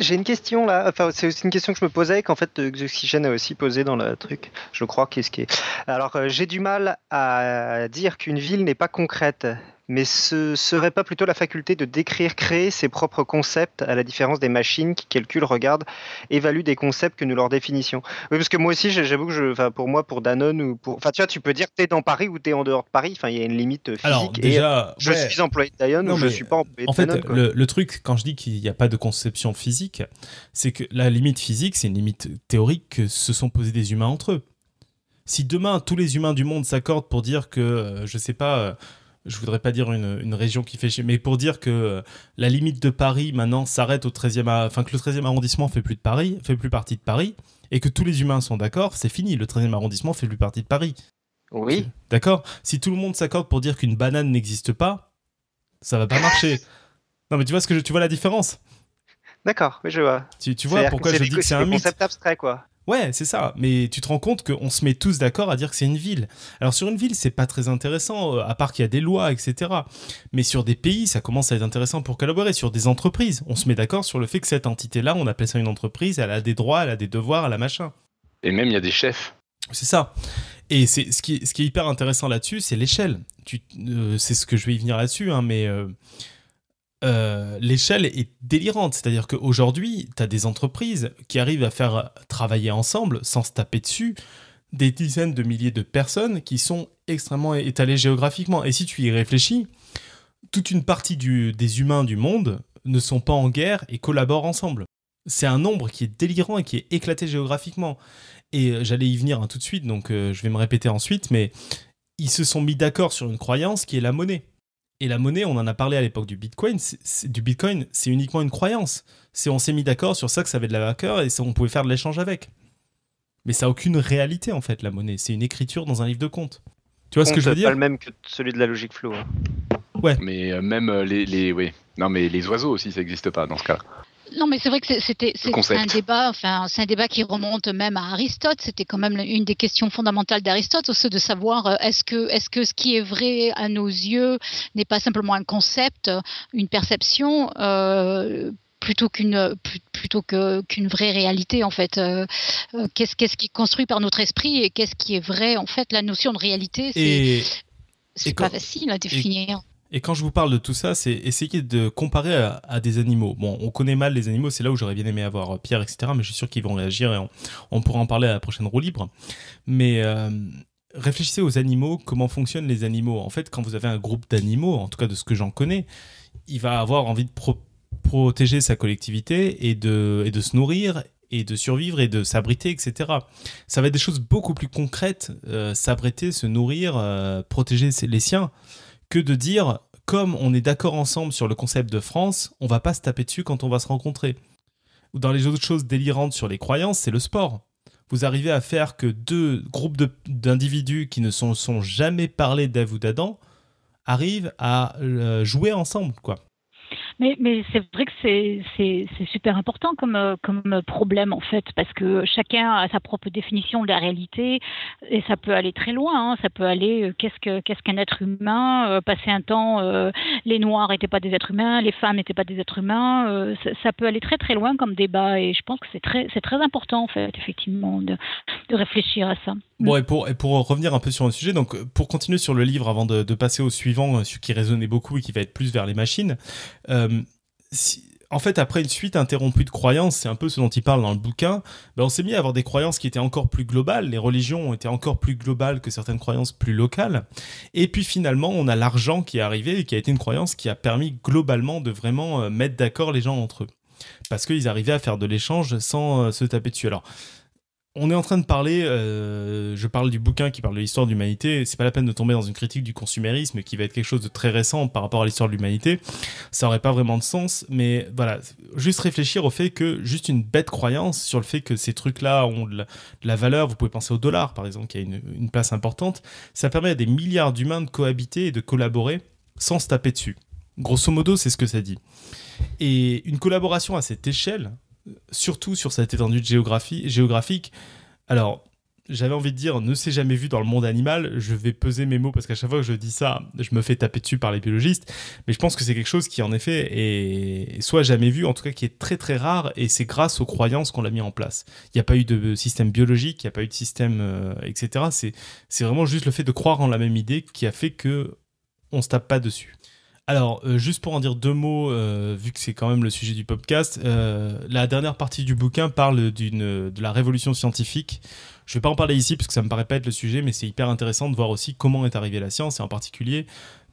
Speaker 4: J'ai une question là, enfin c'est aussi une question que je me posais qu'en fait Oxygène a aussi posé dans le truc, je crois qu'est-ce qui est. Alors euh, j'ai du mal à dire qu'une ville n'est pas concrète mais ce serait pas plutôt la faculté de décrire, créer ses propres concepts, à la différence des machines qui calculent, regardent, évaluent des concepts que nous leur définitions. Oui, parce que moi aussi, j'avoue que je, pour moi, pour Danone ou pour, enfin, tu vois, tu peux dire t'es dans Paris ou t'es en dehors de Paris. Enfin, il y a une limite physique.
Speaker 2: Alors déjà,
Speaker 4: je suis employé de Danone ou je suis pas employé
Speaker 2: en
Speaker 4: de
Speaker 2: fait,
Speaker 4: Danone. quoi.
Speaker 2: le, le truc, quand je dis qu'il n'y a pas de conception physique, c'est que la limite physique, c'est une limite théorique que se sont posés des humains entre eux. Si demain tous les humains du monde s'accordent pour dire que, euh, je sais pas, euh, je voudrais pas dire une, une région qui fait chier, mais pour dire que euh, la limite de Paris maintenant s'arrête au 13e, a- enfin que le 13e arrondissement fait plus de Paris, fait plus partie de Paris, et que tous les humains sont d'accord, c'est fini, le 13e arrondissement fait plus partie de Paris.
Speaker 4: Oui.
Speaker 2: D'accord? Si tout le monde s'accorde pour dire qu'une banane n'existe pas, ça va pas marcher. non mais tu vois ce que je, tu vois la différence?
Speaker 4: D'accord, oui, je vois.
Speaker 2: tu, tu vois pourquoi je dis que c'est un mythe?
Speaker 4: concepts abstraits, quoi.
Speaker 2: Ouais, c'est ça. Mais tu te rends compte qu'on se met tous d'accord à dire que c'est une ville. Alors sur une ville, c'est pas très intéressant, euh, à part qu'il y a des lois, etc. Mais sur des pays, ça commence à être intéressant pour collaborer. Sur des entreprises, on se met d'accord sur le fait que cette entité-là, on appelle ça une entreprise, elle a des droits, elle a des devoirs, elle a machin.
Speaker 1: Et même, il y a des chefs.
Speaker 2: C'est ça. Et c'est ce qui, ce qui est hyper intéressant là-dessus, c'est l'échelle. Tu, euh, c'est ce que je vais y venir là-dessus, hein, mais euh, euh, l'échelle est délirante. C'est-à-dire qu'aujourd'hui, tu as des entreprises qui arrivent à faire travailler ensemble, sans se taper dessus, des dizaines de milliers de personnes qui sont extrêmement étalées géographiquement. Et si tu y réfléchis, toute une partie des humains du monde ne sont pas en guerre et collaborent ensemble. C'est un nombre qui est délirant et qui est éclaté géographiquement. Et euh, j'allais y venir hein, tout de suite, donc euh, je vais me répéter ensuite, mais ils se sont mis d'accord sur une croyance qui est la monnaie. Et la monnaie, on en a parlé à l'époque du Bitcoin, c'est- c'est- du Bitcoin, c'est uniquement une croyance. C'est on s'est mis d'accord sur ça que ça avait de la valeur et ça, on pouvait faire de l'échange avec. Mais ça n'a aucune réalité en fait, la monnaie. C'est une écriture dans un livre de compte. Tu vois ce que je veux dire
Speaker 4: pas le même que celui de la logique flow. hein.
Speaker 1: Mais euh, même euh, les, les, oui. Non, mais les oiseaux aussi, ça n'existe pas dans ce cas.
Speaker 5: Non, mais c'est vrai que c'est- c'était c'est un débat. Enfin, c'est un débat qui remonte même à Aristote. C'était quand même une des questions fondamentales d'Aristote, aussi de savoir euh, est-ce que est-ce que ce qui est vrai à nos yeux n'est pas simplement un concept, une perception. euh, plutôt qu'une plu- plutôt que qu'une vraie réalité en fait Euh, qu'est-ce qu'est-ce qui est construit par notre esprit et qu'est-ce qui est vrai en fait la notion de réalité c'est c'est pas facile à définir
Speaker 2: et quand je vous parle de tout ça, c'est essayer de comparer à, des animaux. Bon, on connaît mal les animaux, c'est là où j'aurais bien aimé avoir euh, Pierre, etc. Mais je suis sûr qu'ils vont réagir et on, pourra en parler à la prochaine roue libre. Mais euh, réfléchissez aux animaux, comment fonctionnent les animaux. En fait, quand vous avez un groupe d'animaux, en tout cas de ce que j'en connais, il va avoir envie de pro- protéger sa collectivité et de, se nourrir et de survivre et de s'abriter, etc. Ça va être des choses beaucoup plus concrètes, euh, s'abriter, se nourrir, protéger les siens, que de dire, comme on est d'accord ensemble sur le concept de France, on va pas se taper dessus quand on va se rencontrer. Ou dans les autres choses délirantes sur les croyances, c'est le sport. Vous arrivez à faire que deux groupes d'individus qui ne sont, sont jamais parlé d'Ève ou d'Adam arrivent à euh, jouer ensemble, quoi.
Speaker 6: Mais, c'est vrai que c'est super important comme, problème en fait, parce que chacun a sa propre définition de la réalité et ça peut aller très loin. hein. Ça peut aller, euh, qu'est-ce que qu'est-ce qu'un être humain euh, Passer un temps, euh, les Noirs n'étaient pas des êtres humains, les femmes n'étaient pas des êtres humains. euh, ça, peut aller très très loin comme débat et je pense que c'est très important en fait, effectivement, de, réfléchir à ça.
Speaker 2: Bon, et pour, revenir un peu sur le sujet, donc pour continuer sur le livre avant de, passer au suivant, celui qui résonnait beaucoup et qui va être plus vers les machines, si- en fait, après une suite interrompue de croyances, c'est un peu ce dont il parle dans le bouquin, ben, on s'est mis à avoir des croyances qui étaient encore plus globales, les religions ont été encore plus globales que certaines croyances plus locales, et puis finalement, on a l'argent qui est arrivé et qui a été une croyance qui a permis globalement de vraiment euh, mettre d'accord les gens entre eux. Parce qu'ils arrivaient à faire de l'échange sans euh, se taper dessus. Alors, on est en train de parler, euh, je parle du bouquin qui parle de l'histoire de l'humanité, c'est pas la peine de tomber dans une critique du consumérisme qui va être quelque chose de très récent par rapport à l'histoire de l'humanité, ça aurait pas vraiment de sens, mais voilà, juste réfléchir au fait que juste une bête croyance sur le fait que ces trucs-là ont de la, valeur, vous pouvez penser au dollar par exemple, qui a une, une place importante, ça permet à des milliards d'humains de cohabiter et de collaborer sans se taper dessus. Grosso modo, c'est ce que ça dit. Et une collaboration à cette échelle, surtout sur cette étendue géographie, géographique, alors j'avais envie de dire ne s'est jamais vu dans le monde animal, je vais peser mes mots parce qu'à chaque fois que je dis ça, je me fais taper dessus par les biologistes, mais je pense que c'est quelque chose qui en effet est soit jamais vu, en tout cas qui est très très rare, et c'est grâce aux croyances qu'on l'a mis en place. Il n'y a pas eu de système biologique, il n'y a pas eu de système, euh, etc. C'est, c'est vraiment juste le fait de croire en la même idée qui a fait que on se tape pas dessus. Alors, euh, juste pour en dire deux mots, euh, vu que c'est quand même le sujet du podcast, euh, la dernière partie du bouquin parle de la révolution scientifique. Je vais pas en parler ici parce que ça me paraît pas être le sujet, mais c'est hyper intéressant de voir aussi comment est arrivée la science et en particulier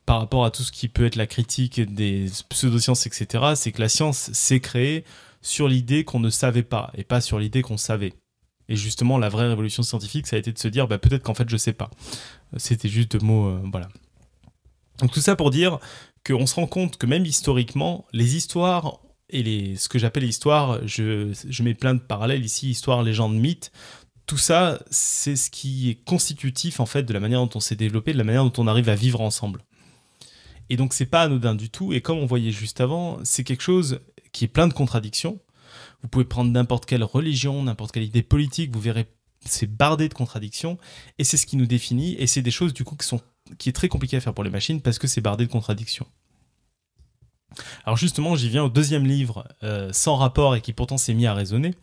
Speaker 2: par rapport à tout ce qui peut être la critique des pseudosciences, etc. C'est que la science s'est créée sur l'idée qu'on ne savait pas et pas sur l'idée qu'on savait. Et justement, la vraie révolution scientifique, ça a été de se dire, bah, peut-être qu'en fait, je sais pas. C'était juste deux mots, voilà. Donc tout ça pour dire qu'on se rend compte que même historiquement, les histoires et les, ce que j'appelle histoire, je, je mets plein de parallèles ici, histoire, légende, mythe, tout ça, c'est ce qui est constitutif en fait de la manière dont on s'est développé, de la manière dont on arrive à vivre ensemble. Et donc c'est pas anodin du tout, et comme on voyait juste avant, c'est quelque chose qui est plein de contradictions. Vous pouvez prendre n'importe quelle religion, n'importe quelle idée politique, vous verrez c'est bardé de contradictions, et c'est ce qui nous définit, et c'est des choses du coup qui sont qui est très compliqué à faire pour les machines parce que c'est bardé de contradictions. Alors justement, j'y viens au deuxième livre euh, sans rapport et qui pourtant s'est mis à raisonner,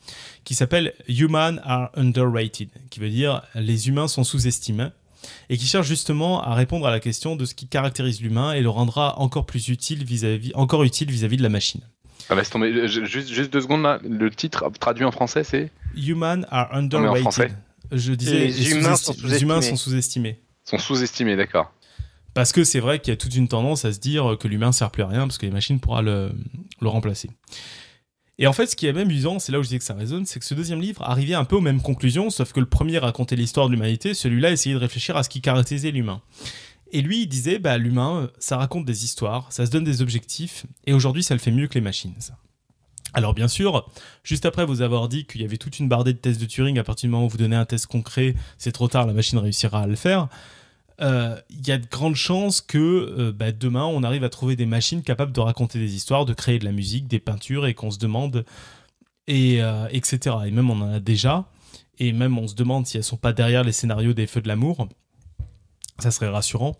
Speaker 2: qui s'appelle Human are underrated, qui veut dire les humains sont sous-estimés, et qui cherche justement à répondre à la question de ce qui caractérise l'humain et le rendra encore plus utile vis-à-vis, encore utile vis-à-vis de la machine.
Speaker 1: Ah, laisse tomber, juste, juste deux secondes là. Le titre traduit en français, c'est?
Speaker 2: Human are underrated. Je disais les humains sont sous-estimés
Speaker 1: sont sous-estimés, d'accord.
Speaker 2: Parce que c'est vrai qu'il y a toute une tendance à se dire que l'humain sert plus à rien parce que les machines pourront le, le remplacer. Et en fait, ce qui est même amusant, c'est là où je dis que ça résonne, c'est que ce deuxième livre arrivait un peu aux mêmes conclusions, sauf que le premier racontait l'histoire de l'humanité, celui-là essayait de réfléchir à ce qui caractérisait l'humain. Et lui, il disait, bah, l'humain, ça raconte des histoires, ça se donne des objectifs, et aujourd'hui, ça le fait mieux que les machines. Alors bien sûr, juste après vous avoir dit qu'il y avait toute une bardée de tests de Turing, à partir du moment où vous donnez un test concret, c'est trop tard, la machine réussira à le faire il euh, y a de grandes chances que euh, bah, demain on arrive à trouver des machines capables de raconter des histoires, de créer de la musique, des peintures et qu'on se demande et euh, etc. Et même on en a déjà et même on se demande si elles sont pas derrière les scénarios des Feux de l'amour. Ça serait rassurant.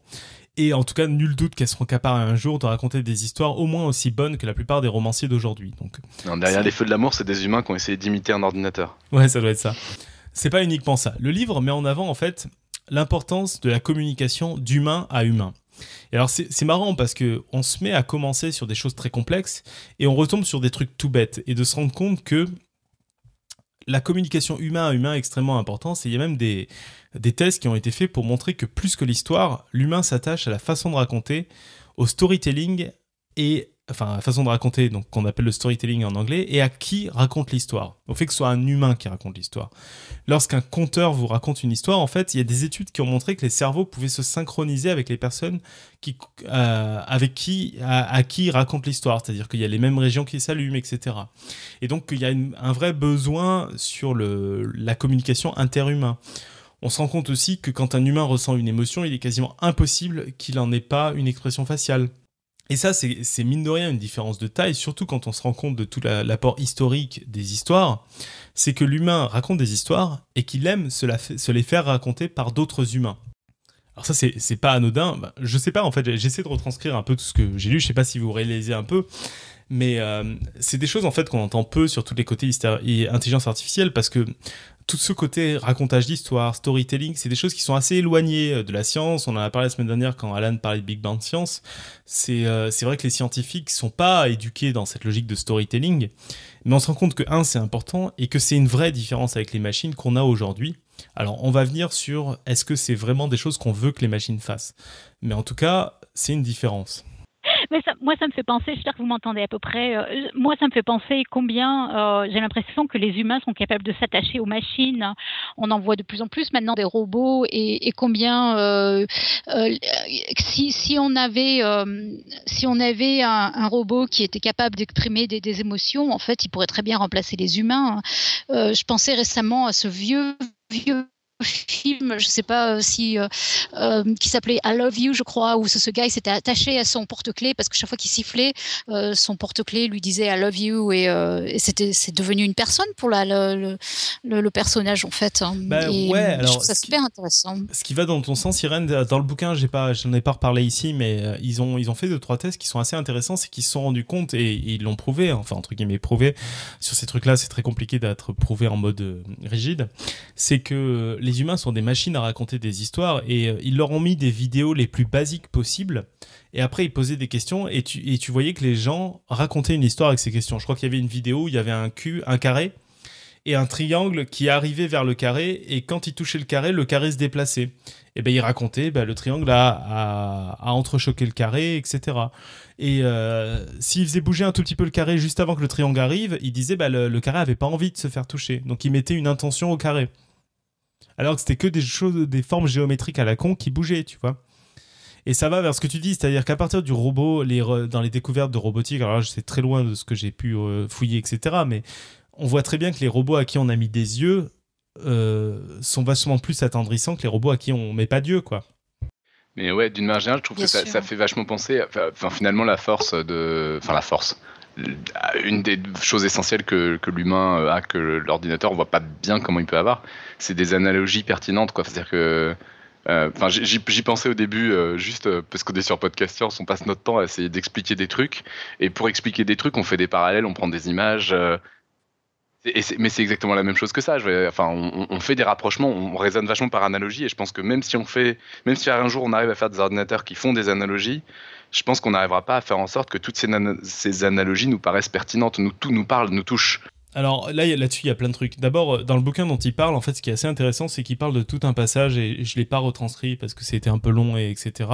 Speaker 2: Et en tout cas, nul doute qu'elles seront capables un jour de raconter des histoires au moins aussi bonnes que la plupart des romanciers d'aujourd'hui. Donc,
Speaker 1: derrière les feux de l'amour, c'est des humains qui ont essayé d'imiter un ordinateur.
Speaker 2: Ouais, ça doit être ça. C'est pas uniquement ça. Le livre met en avant en fait l'importance de la communication d'humain à humain. Et alors c'est marrant parce que on se met à commencer sur des choses très complexes et on retombe sur des trucs tout bêtes et de se rendre compte que la communication humain à humain est extrêmement importante. Il y a même des, des tests qui ont été faits pour montrer que plus que l'histoire, l'humain s'attache à la façon de raconter, au storytelling et enfin façon de raconter, donc qu'on appelle le storytelling en anglais, et à qui raconte l'histoire. Au fait que ce soit un humain qui raconte l'histoire. Lorsqu'un conteur vous raconte une histoire, en fait, il y a des études qui ont montré que les cerveaux pouvaient se synchroniser avec les personnes qui, euh, avec qui, à, qui raconte l'histoire, c'est-à-dire qu'il y a les mêmes régions qui s'allument, etc. Et donc il y a un vrai besoin sur le, la communication interhumain. On se rend compte aussi que quand un humain ressent une émotion, il est quasiment impossible qu'il n'en ait pas une expression faciale. Et ça, c'est mine de rien une différence de taille, surtout quand on se rend compte de tout l'apport historique des histoires. C'est que l'humain raconte des histoires et qu'il aime se, les faire raconter par d'autres humains. Alors ça, c'est pas anodin. Bah, je sais pas, en fait, j'essaie de retranscrire un peu tout ce que j'ai lu. Je sais pas si vous réalisez un peu. Mais euh, c'est des choses en fait qu'on entend peu sur tous les côtés intelligence artificielle parce que tout ce côté racontage d'histoire, storytelling, c'est des choses qui sont assez éloignées euh, de la science. On en a parlé la semaine dernière quand Alan parlait de Big Bang Science. C'est euh, vrai que les scientifiques sont pas éduqués dans cette logique de storytelling, mais on se rend compte que un c'est important et que c'est une vraie différence avec les machines qu'on a aujourd'hui. Alors on va venir sur est-ce que c'est vraiment des choses qu'on veut que les machines fassent, mais en tout cas c'est une différence.
Speaker 6: Mais moi, ça me fait penser, j'espère que vous m'entendez à peu près, euh, moi, ça me fait penser combien euh, j'ai l'impression que les humains sont capables de s'attacher aux machines. On en voit de plus en plus maintenant des robots et, combien, euh, si, si, on avait, si on avait un, robot qui était capable d'exprimer des, des, émotions, en fait, il pourrait très bien remplacer les humains. je pensais récemment à ce vieux vieux film, je sais pas euh, si, euh, euh, qui s'appelait I Love You, je crois, où ce, gars s'était attaché à son porte-clés parce que chaque fois qu'il sifflait, son porte-clés lui disait I Love You et, c'était c'est devenu une personne pour la, le, le, personnage en fait. Hein.
Speaker 2: Bah, ouais, alors,
Speaker 6: je trouve ça super intéressant.
Speaker 2: Ce qui va dans ton sens, Irène, dans le bouquin, j'ai pas, j'en ai pas reparlé ici, mais ils ont ils ont fait deux trois tests qui sont assez intéressants, c'est qu'ils se sont rendus compte et, ils l'ont prouvé, enfin entre guillemets prouvé sur ces trucs-là, c'est très compliqué d'être prouvé en mode rigide, c'est que les humains sont des machines à raconter des histoires et ils leur ont mis des vidéos les plus basiques possibles. Et après, ils posaient des questions et tu, et tu voyais que les gens racontaient une histoire avec ces questions. Je crois qu'il y avait une vidéo où il y avait un cul, un carré et un triangle qui arrivait vers le carré et quand il touchait le carré, le carré se déplaçait. Et ben il racontait, ben, le triangle a, a, entrechoqué le carré, etc. Et euh, s'il faisait bouger un tout petit peu le carré juste avant que le triangle arrive, il disait ben, le, le carré avait pas envie de se faire toucher. Donc il mettait une intention au carré. Alors que c'était que des choses, des formes géométriques à la con qui bougeaient, tu vois. Et ça va vers ce que tu dis, c'est-à-dire qu'à partir du robot, les dans les découvertes de robotique, alors là, c'est très loin de ce que j'ai pu euh, fouiller, etc. Mais on voit très bien que les robots à qui on a mis des yeux euh, sont vachement plus attendrissants que les robots à qui on met pas d'yeux, quoi.
Speaker 1: Mais ouais, d'une manière générale, je trouve que ça, fait vachement penser, enfin, finalement, la force de, enfin la force, une des choses essentielles que, l'humain a, que l'ordinateur, on voit pas bien comment il peut avoir, c'est des analogies pertinentes. C'est-à-dire que euh, enfin, j'y pensais au début, euh, juste euh, parce qu'on est sur Podcaster, on passe notre temps à essayer d'expliquer des trucs. Et pour expliquer des trucs, on fait des parallèles, on prend des images. mais c'est exactement la même chose que ça. Enfin, on, fait des rapprochements, on raisonne vachement par analogie. Et je pense que même si on fait, même si un jour on arrive à faire des ordinateurs qui font des analogies, je pense qu'on n'arrivera pas à faire en sorte que toutes ces, analogies nous paraissent pertinentes, nous tout nous parle, nous touche.
Speaker 2: Alors là, là-dessus, il y a plein de trucs. D'abord, euh, dans le bouquin dont il parle, en fait, ce qui est assez intéressant, c'est qu'il parle de tout un passage, et je l'ai pas retranscrit parce que c'était un peu long, et etc.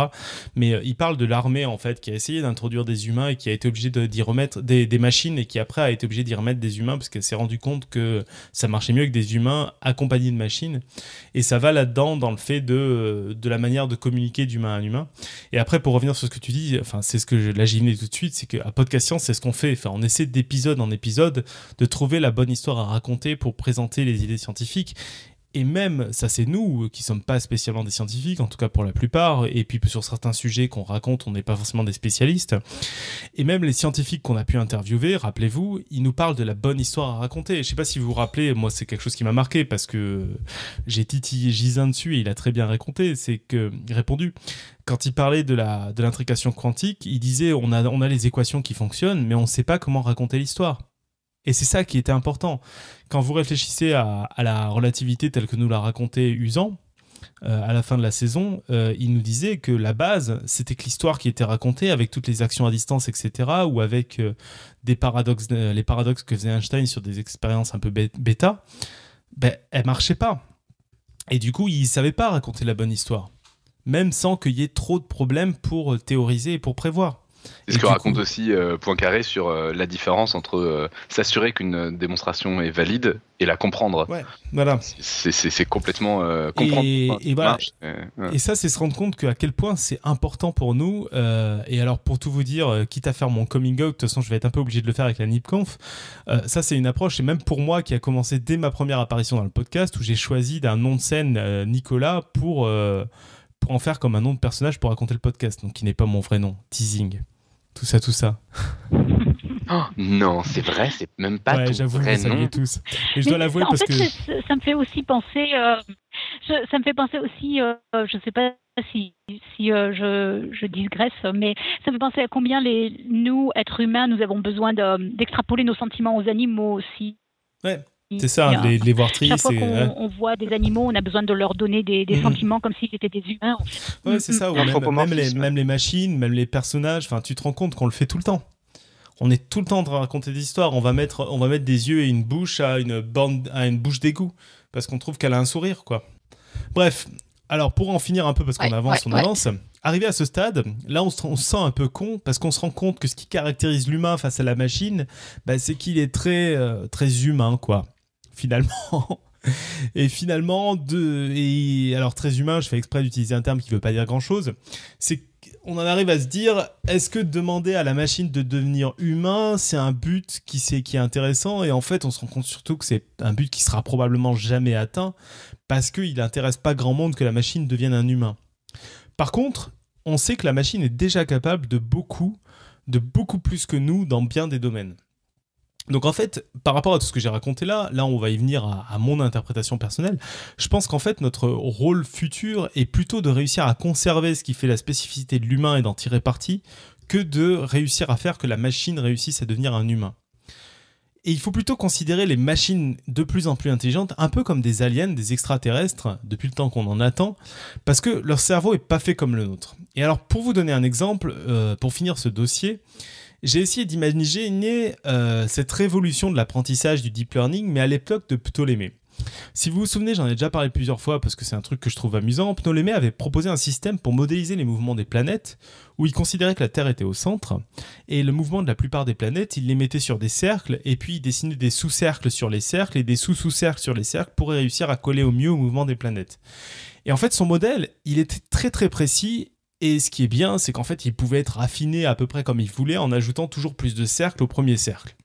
Speaker 2: Mais euh, il parle de l'armée, en fait, qui a essayé d'introduire des humains et qui a été obligé d'y remettre des, machines, et qui après a été obligé d'y remettre des humains parce qu'elle s'est rendu compte que ça marchait mieux avec des humains accompagnés de machines. Et ça va là-dedans, dans le fait de, euh, de la manière de communiquer d'humain à humain. Et après, pour revenir sur ce que tu dis, enfin, c'est ce que je, là tout de suite, c'est qu'à Podcast Science, c'est ce qu'on fait. Enfin, on essaie d'épisode en épisode de trouver la bonne histoire à raconter pour présenter les idées scientifiques. Et même, ça c'est nous qui sommes pas spécialement des scientifiques, en tout cas pour la plupart, et puis sur certains sujets qu'on raconte, on n'est pas forcément des spécialistes. Et même les scientifiques qu'on a pu interviewer, rappelez-vous, ils nous parlent de la bonne histoire à raconter. Je sais pas si vous vous rappelez, moi c'est quelque chose qui m'a marqué parce que j'ai titillé Gisin dessus et il a très bien raconté, c'est que répondu. Quand il parlait de la de l'intrication quantique, il disait on a on a les équations qui fonctionnent, mais on sait pas comment raconter l'histoire. Et c'est ça qui était important. Quand vous réfléchissez à, la relativité telle que nous l'a raconté Usan, euh, à la fin de la saison, euh, il nous disait que la base, c'était que l'histoire qui était racontée avec toutes les actions à distance, etc., ou avec euh, les paradoxes que faisait Einstein sur des expériences un peu bêta, ben, elle marchait pas. Et du coup, il savait pas raconter la bonne histoire, même sans qu'il y ait trop de problèmes pour théoriser et pour prévoir.
Speaker 1: C'est ce que raconte aussi euh, Poincaré sur euh, la différence entre euh, s'assurer qu'une démonstration est valide et la comprendre.
Speaker 2: Ouais, voilà.
Speaker 1: C'est complètement comprendre.
Speaker 2: Et, et, voilà. et ça, c'est se rendre compte qu'à quel point c'est important pour nous. et alors, pour tout vous dire, quitte à faire mon coming out, de toute façon, je vais être un peu obligé de le faire avec la NipConf. ça, c'est une approche, et même pour moi, qui a commencé dès ma première apparition dans le podcast, où j'ai choisi d'un nom de scène Nicolas pour pour en faire comme un nom de personnage pour raconter le podcast, donc qui n'est pas mon vrai nom, teasing tout ça, tout ça.
Speaker 1: Oh, non, c'est vrai, c'est même pas ouais, ton vrai nom.
Speaker 2: tous. Et je dois l'avouer parce
Speaker 6: fait,
Speaker 2: que
Speaker 6: ça me fait aussi penser. Euh, ça me fait penser aussi. Euh, je sais pas si, si euh, je, je, digresse, mais ça me fait penser à combien les nous, êtres humains, nous avons besoin d'extrapoler nos sentiments aux animaux aussi.
Speaker 2: Ouais. C'est ça, les, les, voir tristes.
Speaker 6: Chaque fois qu'on on voit des animaux, on a besoin de leur donner des, des mhm. sentiments comme s'ils étaient des humains.
Speaker 2: Ouais, c'est ça. même, même, les, même, les, machines, même les personnages, enfin, tu te rends compte qu'on le fait tout le temps. On est tout le temps en train de raconter des histoires. On va mettre, on va mettre des yeux et une bouche à une bande, à une bouche d'égout parce qu'on trouve qu'elle a un sourire, quoi. Bref, alors pour en finir un peu parce qu'on avance, on avance. Arrivé à ce stade, là on se, sent un peu con parce qu'on se rend compte que ce qui caractérise l'humain face à la machine, bah, c'est qu'il est très euh, très humain quoi finalement. Et finalement, alors très humain, je fais exprès d'utiliser un terme qui ne veut pas dire grand-chose, c'est qu'on en arrive à se dire, est-ce que demander à la machine de devenir humain, c'est un but qui, est, qui est intéressant? Et en fait, on se rend compte surtout que c'est un but qui sera probablement jamais atteint, parce qu'il n'intéresse pas grand monde que la machine devienne un humain. Par contre, on sait que la machine est déjà capable de beaucoup, de beaucoup plus que nous dans bien des domaines. Donc en fait, par rapport à tout ce que j'ai raconté là, là on va y venir à, mon interprétation personnelle, je pense qu'en fait notre rôle futur est plutôt de réussir à conserver ce qui fait la spécificité de l'humain et d'en tirer parti, que de réussir à faire que la machine réussisse à devenir un humain. Et il faut plutôt considérer les machines de plus en plus intelligentes un peu comme des aliens, des extraterrestres, depuis le temps qu'on en attend, parce que leur cerveau est pas fait comme le nôtre. Et alors, pour vous donner un exemple, euh, pour finir ce dossier, j'ai essayé d'imaginer euh, cette révolution de l'apprentissage du deep learning, mais à l'époque de Ptolémée. Si vous vous souvenez, j'en ai déjà parlé plusieurs fois parce que c'est un truc que je trouve amusant. Ptolémée avait proposé un système pour modéliser les mouvements des planètes où il considérait que la Terre était au centre et le mouvement de la plupart des planètes, il les mettait sur des cercles et puis il dessinait des sous-cercles sur les cercles et des sous-sous-cercles sur les cercles pour réussir à coller au mieux au mouvement des planètes. Et en fait, son modèle, il était très très précis et ce qui est bien, c'est qu'en fait, il pouvait être affiné à peu près comme il voulait en ajoutant toujours plus de cercles au premier cercle.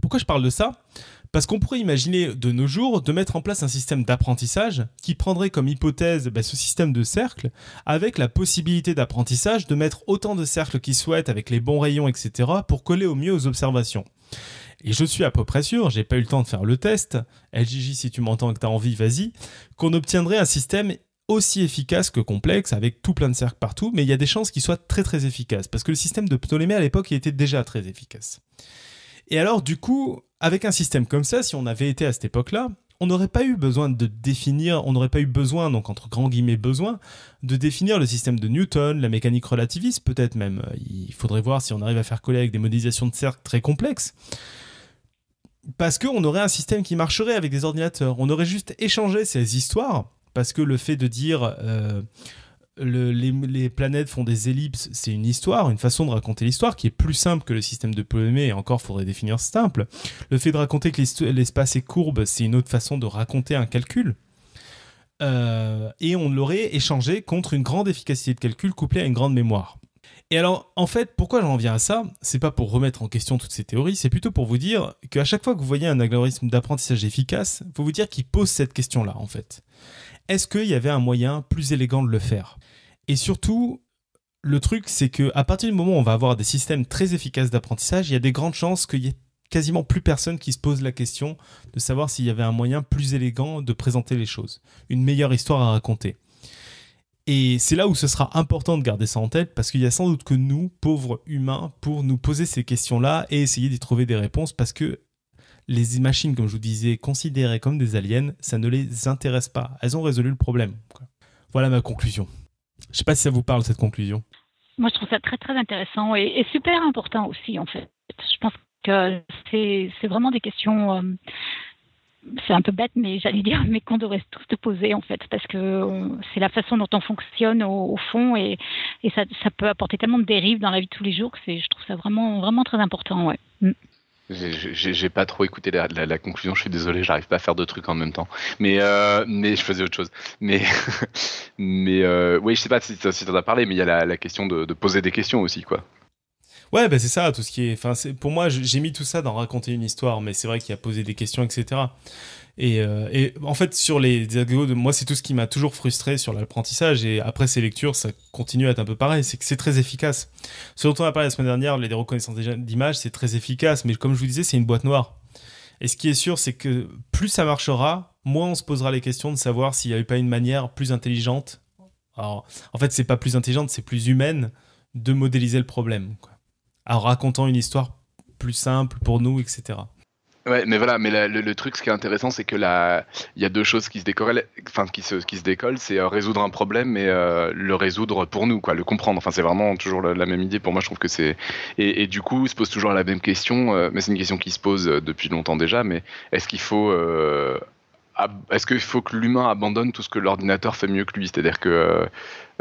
Speaker 2: Pourquoi je parle de ça? Parce qu'on pourrait imaginer de nos jours de mettre en place un système d'apprentissage qui prendrait comme hypothèse bah, ce système de cercles avec la possibilité d'apprentissage de mettre autant de cercles qu'il souhaite avec les bons rayons, etc. pour coller au mieux aux observations. Et je suis à peu près sûr, j'ai pas eu le temps de faire le test, LGJ si tu m'entends et que tu as envie, vas-y, qu'on obtiendrait un système aussi efficace que complexe, avec tout plein de cercles partout, mais il y a des chances qu'il soit très très efficace, parce que le système de Ptolémée à l'époque était déjà très efficace. Et alors du coup, avec un système comme ça, si on avait été à cette époque-là, on n'aurait pas eu besoin de définir, on n'aurait pas eu besoin, donc entre grands guillemets besoin, de définir le système de Newton, la mécanique relativiste peut-être même. Il faudrait voir si on arrive à faire coller avec des modélisations de cercles très complexes. Parce qu'on aurait un système qui marcherait avec des ordinateurs. On aurait juste échangé ces histoires, parce que le fait de dire euh, les, planètes font des ellipses, c'est une histoire, une façon de raconter l'histoire qui est plus simple que le système de Ptolémée, et encore faudrait définir simple. Le fait de raconter que l'espace est courbe, c'est une autre façon de raconter un calcul. Euh, et on l'aurait échangé contre une grande efficacité de calcul couplée à une grande mémoire. Et alors, en fait, pourquoi j'en viens à ça? C'est pas pour remettre en question toutes ces théories, c'est plutôt pour vous dire qu'à chaque fois que vous voyez un algorithme d'apprentissage efficace, faut vous dire qu'il pose cette question-là, en fait. Est-ce qu'il y avait un moyen plus élégant de le faire? Et surtout, le truc, c'est que à partir du moment où on va avoir des systèmes très efficaces d'apprentissage, il y a des grandes chances qu'il y ait quasiment plus personne qui se pose la question de savoir s'il y avait un moyen plus élégant de présenter les choses, une meilleure histoire à raconter. Et c'est là où ce sera important de garder ça en tête parce qu'il y a sans doute que nous, pauvres humains, pour nous poser ces questions-là et essayer d'y trouver des réponses parce que les machines, comme je vous disais, considérées comme des aliens, ça ne les intéresse pas. Elles ont résolu le problème. Voilà ma conclusion. Je ne sais pas si ça vous parle cette conclusion.
Speaker 6: Moi, je trouve ça très très intéressant et, super important aussi en fait. Je pense que c'est vraiment des questions. Euh, c'est un peu bête, mais j'allais dire, mais qu'on devrait tous te poser en fait, parce que c'est la façon dont on fonctionne au, fond et, ça, peut apporter tellement de dérives dans la vie de tous les jours que je trouve ça vraiment vraiment très important, ouais. Mm.
Speaker 1: J'ai pas trop écouté la, conclusion, je suis désolé, j'arrive pas à faire deux trucs en même temps. Mais, euh, mais je faisais autre chose. Mais, mais euh, oui, je sais pas si, si t'en as parlé, mais il y a la, question de, poser des questions aussi, quoi.
Speaker 2: Ouais, bah c'est ça, tout ce qui est. Pour moi, j'ai mis tout ça dans raconter une histoire, mais c'est vrai qu'il y a posé des questions, etc. Et, euh, et, en fait, sur les de moi, c'est tout ce qui m'a toujours frustré sur l'apprentissage. Et après ces lectures, ça continue à être un peu pareil. C'est que c'est très efficace. Ce dont on a parlé la semaine dernière, les reconnaissances d'images, c'est très efficace. Mais comme je vous disais, c'est une boîte noire. Et ce qui est sûr, c'est que plus ça marchera, moins on se posera les questions de savoir s'il n'y avait pas une manière plus intelligente. En fait, c'est pas plus intelligente, c'est plus humaine de modéliser le problème. En racontant une histoire plus simple pour nous, etc.
Speaker 1: Ouais, mais voilà, mais le, truc, ce qui est intéressant, c'est que là, il y a deux choses qui se décollent, enfin qui se, qui se décollent, c'est euh, résoudre un problème et euh, le résoudre pour nous, quoi, le comprendre. Enfin, c'est vraiment toujours la, même idée. Pour moi, je trouve que c'est et, du coup, se pose toujours la même question, euh, mais c'est une question qui se pose depuis longtemps déjà. Mais est-ce qu'il faut est-ce qu'il faut que l'humain abandonne tout ce que l'ordinateur fait mieux que lui? C'est-à-dire que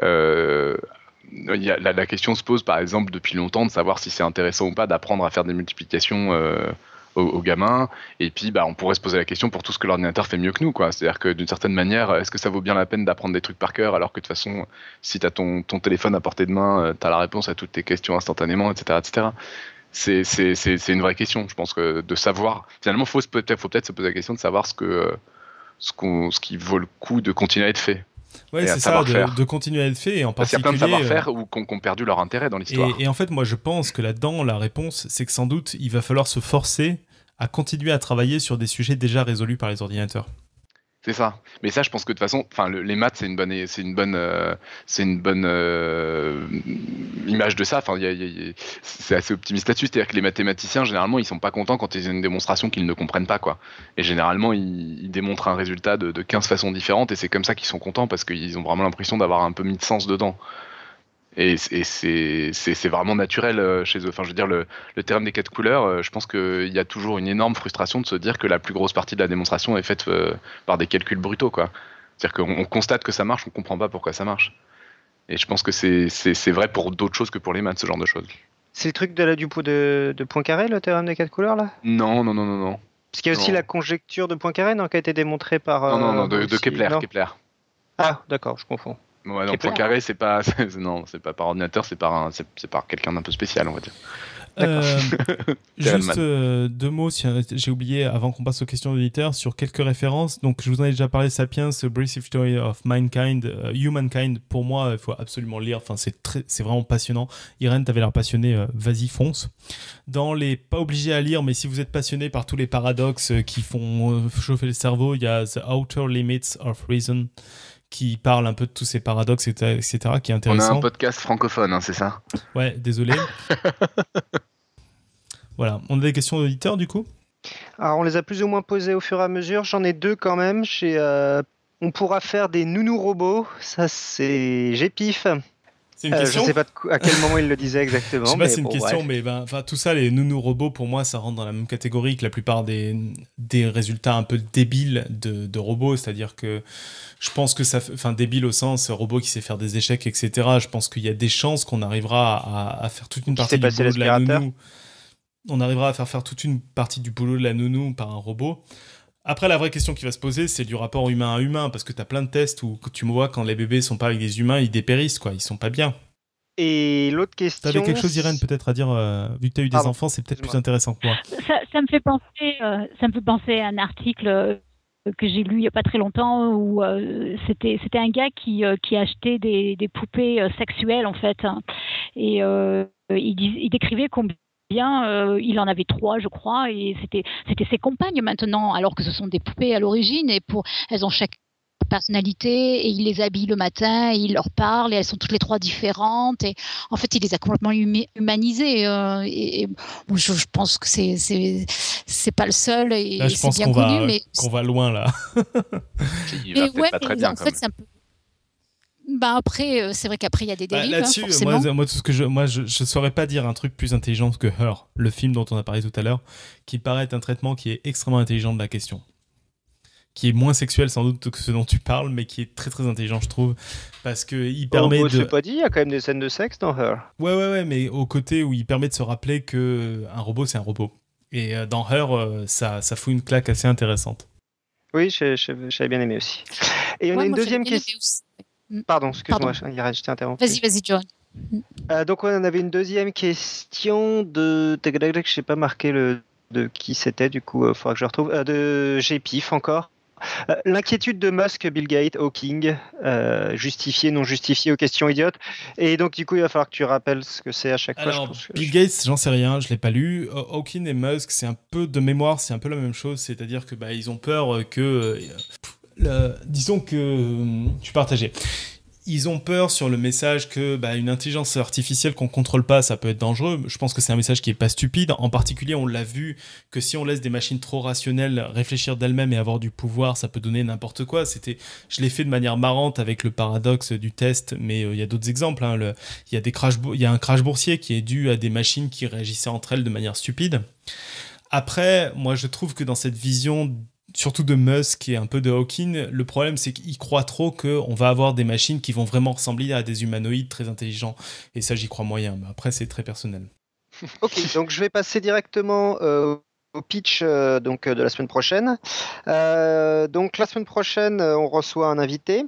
Speaker 1: la, question se pose par exemple depuis longtemps de savoir si c'est intéressant ou pas d'apprendre à faire des multiplications euh, aux, gamins. Et puis bah, on pourrait se poser la question pour tout ce que l'ordinateur fait mieux que nous. C'est-à-dire que d'une certaine manière, est-ce que ça vaut bien la peine d'apprendre des trucs par cœur alors que de toute façon, si tu as ton, ton, téléphone à portée de main, euh, tu as la réponse à toutes tes questions instantanément, etc. etc. C'est une vraie question. Je pense que de savoir, finalement, il faut peut-être peut se poser la question de savoir ce, que, ce, ce qui vaut le coup de continuer à être fait.
Speaker 2: Ouais, c'est ça, de, continuer à être fait. Et en
Speaker 1: Parce qu'il y a plein de savoir-faire euh, qui ont perdu leur intérêt dans l'histoire.
Speaker 2: Et, en fait, moi, je pense que là-dedans, la réponse, c'est que sans doute, il va falloir se forcer à continuer à travailler sur des sujets déjà résolus par les ordinateurs.
Speaker 1: C'est ça. Mais ça, je pense que de toute façon, les maths, c'est une bonne, c'est une bonne, euh, c'est une bonne euh, image de ça. C'est assez optimiste là-dessus. C'est-à-dire que les mathématiciens, généralement, ils sont pas contents quand ils ont une démonstration qu'ils ne comprennent pas, quoi. Et généralement, ils, démontrent un résultat de, de 15 façons différentes, et c'est comme ça qu'ils sont contents parce qu'ils ont vraiment l'impression d'avoir un peu mis de sens dedans. Et, c'est vraiment naturel euh, chez eux. Enfin, je veux dire, le, le théorème des quatre couleurs, euh, je pense qu'il y a toujours une énorme frustration de se dire que la plus grosse partie de la démonstration est faite euh, par des calculs brutaux. C'est-à-dire qu'on constate que ça marche, on ne comprend pas pourquoi ça marche. Et je pense que c'est vrai pour d'autres choses que pour les maths, ce genre de choses.
Speaker 4: C'est le truc de la, du de, de Poincaré, le théorème des quatre couleurs, là?
Speaker 1: Non, non, non, non, non.
Speaker 4: Parce qu'il y a aussi la conjecture de Poincaré, non, qui a été démontrée par.
Speaker 1: non, non, non, de, Kepler, Kepler.
Speaker 4: Ah, d'accord, je confonds.
Speaker 1: Ouais, non, point carré, c'est pas, non, c'est pas par ordinateur, c'est par, un, c'est, par quelqu'un d'un peu spécial, on va dire.
Speaker 2: Euh, juste euh, deux mots, si, j'ai oublié avant qu'on passe aux questions d'auditeurs, sur quelques références. Donc, je vous en ai déjà parlé, Sapiens, A Brief History of Mankind, euh, Humankind. Pour moi, il faut absolument le lire. Enfin, c'est très, c'est vraiment passionnant. Irène, t'avais l'air passionné, vas-y, fonce. Dans les pas obligés à lire, mais si vous êtes passionné par tous les paradoxes qui font chauffer le cerveau, il y a The Outer Limits of Reason qui parle un peu de tous ces paradoxes, etc., qui est intéressant.
Speaker 1: On a un podcast francophone, hein, c'est ça?
Speaker 2: Ouais, désolé. voilà, on a des questions d'auditeurs du coup?
Speaker 4: Alors on les a plus ou moins posées au fur et à mesure, j'en ai deux quand même. Euh, on pourra faire des nounous robots, ça c'est GPIF.
Speaker 2: C'est une question.
Speaker 4: Euh, je sais pas à quel moment il le disait exactement.
Speaker 2: je sais pas, c'est une question, mais ben, tout ça, les nounous robots, pour moi, ça rentre dans la même catégorie que la plupart des, des résultats un peu débiles de, de robots. C'est-à-dire que je pense que ça, enfin, débile au sens robot qui sait faire des échecs, etc. Je pense qu'il y a des chances qu'on arrivera à, à, faire toute une partie du boulot de la nounou. On arrivera à faire faire toute une partie du boulot de la nounou par un robot. Après, la vraie question qui va se poser, c'est du rapport humain à humain, parce que tu as plein de tests où tu me vois quand les bébés sont pas avec des humains, ils dépérissent, quoi, ils sont pas bien.
Speaker 4: Et l'autre question.
Speaker 2: Tu avais quelque chose, Irène, peut-être à dire, euh, vu que tu as eu des enfants, c'est peut-être plus intéressant que moi.
Speaker 6: Ça, me fait penser, euh, ça me fait penser à un article euh, que j'ai lu il n'y a pas très longtemps où c'était c'était un gars qui, qui achetait des, des poupées sexuelles en fait hein. et il, il, décrivait combien euh, il en avait trois, je crois, et c'était c'était ses compagnes maintenant, alors que ce sont des poupées à l'origine, et pour elles ont chaque personnalité et il les habille le matin, et il leur parle et elles sont toutes les trois différentes et en fait il les a complètement humanisées euh, et, je, pense que c'est c'est pas le seul et c'est bien connu
Speaker 2: va,
Speaker 6: mais
Speaker 2: qu'on va loin là.
Speaker 1: il va pas très bien. En fait, c'est un peu
Speaker 6: bah après, euh, c'est vrai qu'après il y a des bah, dérives.
Speaker 2: Là-dessus, moi, moi, tout ce que je, moi, je, je saurais pas dire un truc plus intelligent que Her, le film dont on a parlé tout à l'heure, qui paraît être un traitement qui est extrêmement intelligent de la question, qui est moins sexuel sans doute que ce dont tu parles, mais qui est très très intelligent, je trouve, parce que il permet oh, de.
Speaker 4: C'est pas dit, il y a quand même des scènes de sexe dans Her.
Speaker 2: Ouais, ouais, ouais, mais au côté où il permet de se rappeler que un robot, c'est un robot. Et euh, dans Her, euh, ça, ça fout une claque assez intéressante.
Speaker 4: Oui, j'avais bien aimé aussi. Et on a une deuxième question. Mm. Pardon, excuse-moi, je t'ai interrompu.
Speaker 6: Vas-y, vas-y, John.
Speaker 4: Euh, donc, on avait une deuxième question de. Je sais pas marqué le de qui c'était, du coup, il euh, faudra que je retrouve. Euh, de GPIF encore. L'inquiétude de Musk, Bill Gates, Hawking, justifié, non justifié aux questions idiotes. Et donc, du coup, il va falloir que tu rappelles ce que c'est à chaque
Speaker 2: fois. Bill Gates, j'en sais rien, je l'ai pas lu. Hawking et Musk, c'est un peu de mémoire, c'est un peu la même chose. C'est-à-dire que bah, ils ont peur que disons que je suis partagé. Ils ont peur sur le message que bah, une intelligence artificielle qu'on contrôle pas, ça peut être dangereux. Je pense que c'est un message qui est pas stupide. En particulier, on l'a vu que si on laisse des machines trop rationnelles réfléchir d'elles-mêmes et avoir du pouvoir, ça peut donner n'importe quoi. C'était, je l'ai fait de manière marrante avec le paradoxe du test, mais euh, il y a d'autres exemples. Hein. il y a des il y a un crash boursier qui est dû à des machines qui réagissaient entre elles de manière stupide. Après, moi, je trouve que dans cette vision surtout de Musk et un peu de Hawking, le problème c'est qu'il croit trop qu'on va avoir des machines qui vont vraiment ressembler à des humanoïdes très intelligents. Et ça, j'y crois moyen. Mais après, c'est très personnel.
Speaker 4: ok, donc je vais passer directement euh, au pitch euh, donc, de la semaine prochaine. Euh, donc la semaine prochaine, on reçoit un invité.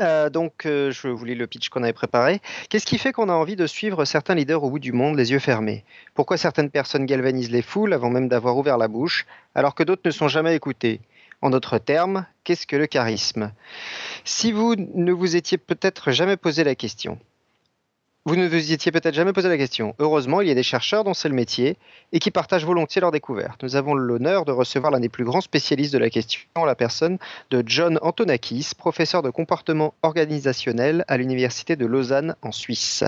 Speaker 4: Euh, donc, euh, je vous lis le pitch qu'on avait préparé. Qu'est-ce qui fait qu'on a envie de suivre certains leaders au bout du monde, les yeux fermés? Pourquoi certaines personnes galvanisent les foules avant même d'avoir ouvert la bouche, alors que d'autres ne sont jamais écoutées En d'autres termes, qu'est-ce que le charisme? Si vous ne vous étiez peut-être jamais posé la question, Vous ne vous étiez peut-être jamais posé la question. Heureusement, il y a des chercheurs dont c'est le métier et qui partagent volontiers leurs découvertes. Nous avons l'honneur de recevoir l'un des plus grands spécialistes de la question, la personne de John Antonakis, professeur de comportement organisationnel à l'Université de Lausanne en Suisse.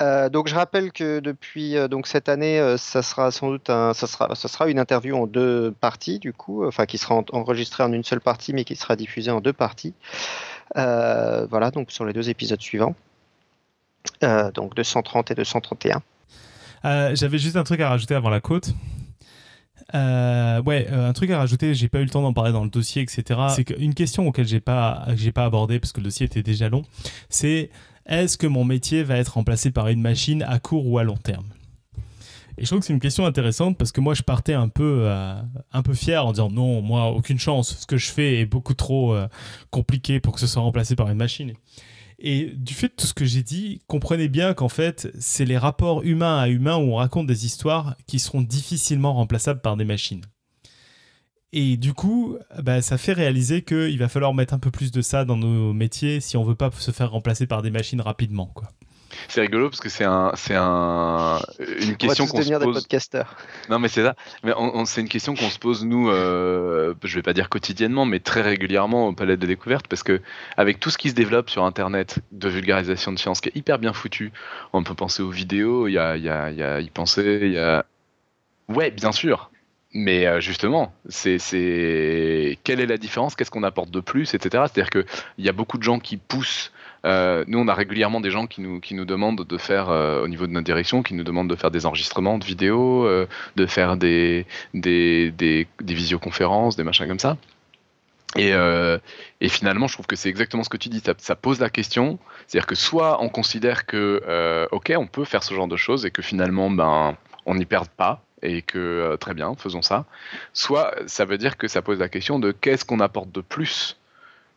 Speaker 4: Euh, donc je rappelle que depuis euh, donc cette année, euh, ça sera sans doute un, ça sera, ça sera une interview en deux parties du coup, enfin qui sera enregistrée en une seule partie mais qui sera diffusée en deux parties. voilà donc sur les deux épisodes suivants, donc 230 et 231.
Speaker 2: J'avais juste un truc à rajouter avant la côte. ouais, un truc à rajouter, j'ai pas eu le temps d'en parler dans le dossier, etc. C'est qu'une question auquel j'ai pas, j'ai pas abordé parce que le dossier était déjà long, c'est est-ce que mon métier va être remplacé par une machine à court ou à long terme? Et je trouve que c'est une question intéressante parce que moi je partais un peu, euh, un peu fier en disant non, moi aucune chance, ce que je fais est beaucoup trop euh, compliqué pour que ce soit remplacé par une machine. Et du fait de tout ce que j'ai dit, comprenez bien qu'en fait c'est les rapports humains à humains où on raconte des histoires qui seront difficilement remplaçables par des machines. Et du coup, bah, ça fait réaliser qu'il va falloir mettre un peu plus de ça dans nos métiers si on veut pas se faire remplacer par des machines rapidement. Quoi.
Speaker 1: C'est rigolo parce que c'est un, c'est un, une question qu'on se pose.
Speaker 4: Des podcasters.
Speaker 1: Non, mais c'est ça. Mais c'est une question qu'on se pose nous. Euh, je vais pas dire quotidiennement, mais très régulièrement au Palais de Découverte, parce que avec tout ce qui se développe sur Internet de vulgarisation de science, qui est hyper bien foutu, on peut penser aux vidéos, il y a, y a, y a y penser, il y a. Ouais, bien sûr. Mais euh, justement, c'est quelle est la différence? Qu'est-ce qu'on apporte de plus, etc. C'est-à-dire qu'il y a beaucoup de gens qui poussent. Euh, nous, on a régulièrement des gens qui nous, qui nous demandent de faire, euh, au niveau de notre direction, qui nous demandent de faire des enregistrements de vidéos, de faire des, des, des, visioconférences, des machins comme ça. Et, finalement, je trouve que c'est exactement ce que tu dis. Ça, ça pose la question. C'est-à-dire que soit on considère que, ok, on peut faire ce genre de choses et que finalement, ben, on n'y perd pas et que euh, très bien, faisons ça. Soit ça veut dire que ça pose la question de qu'est-ce qu'on apporte de plus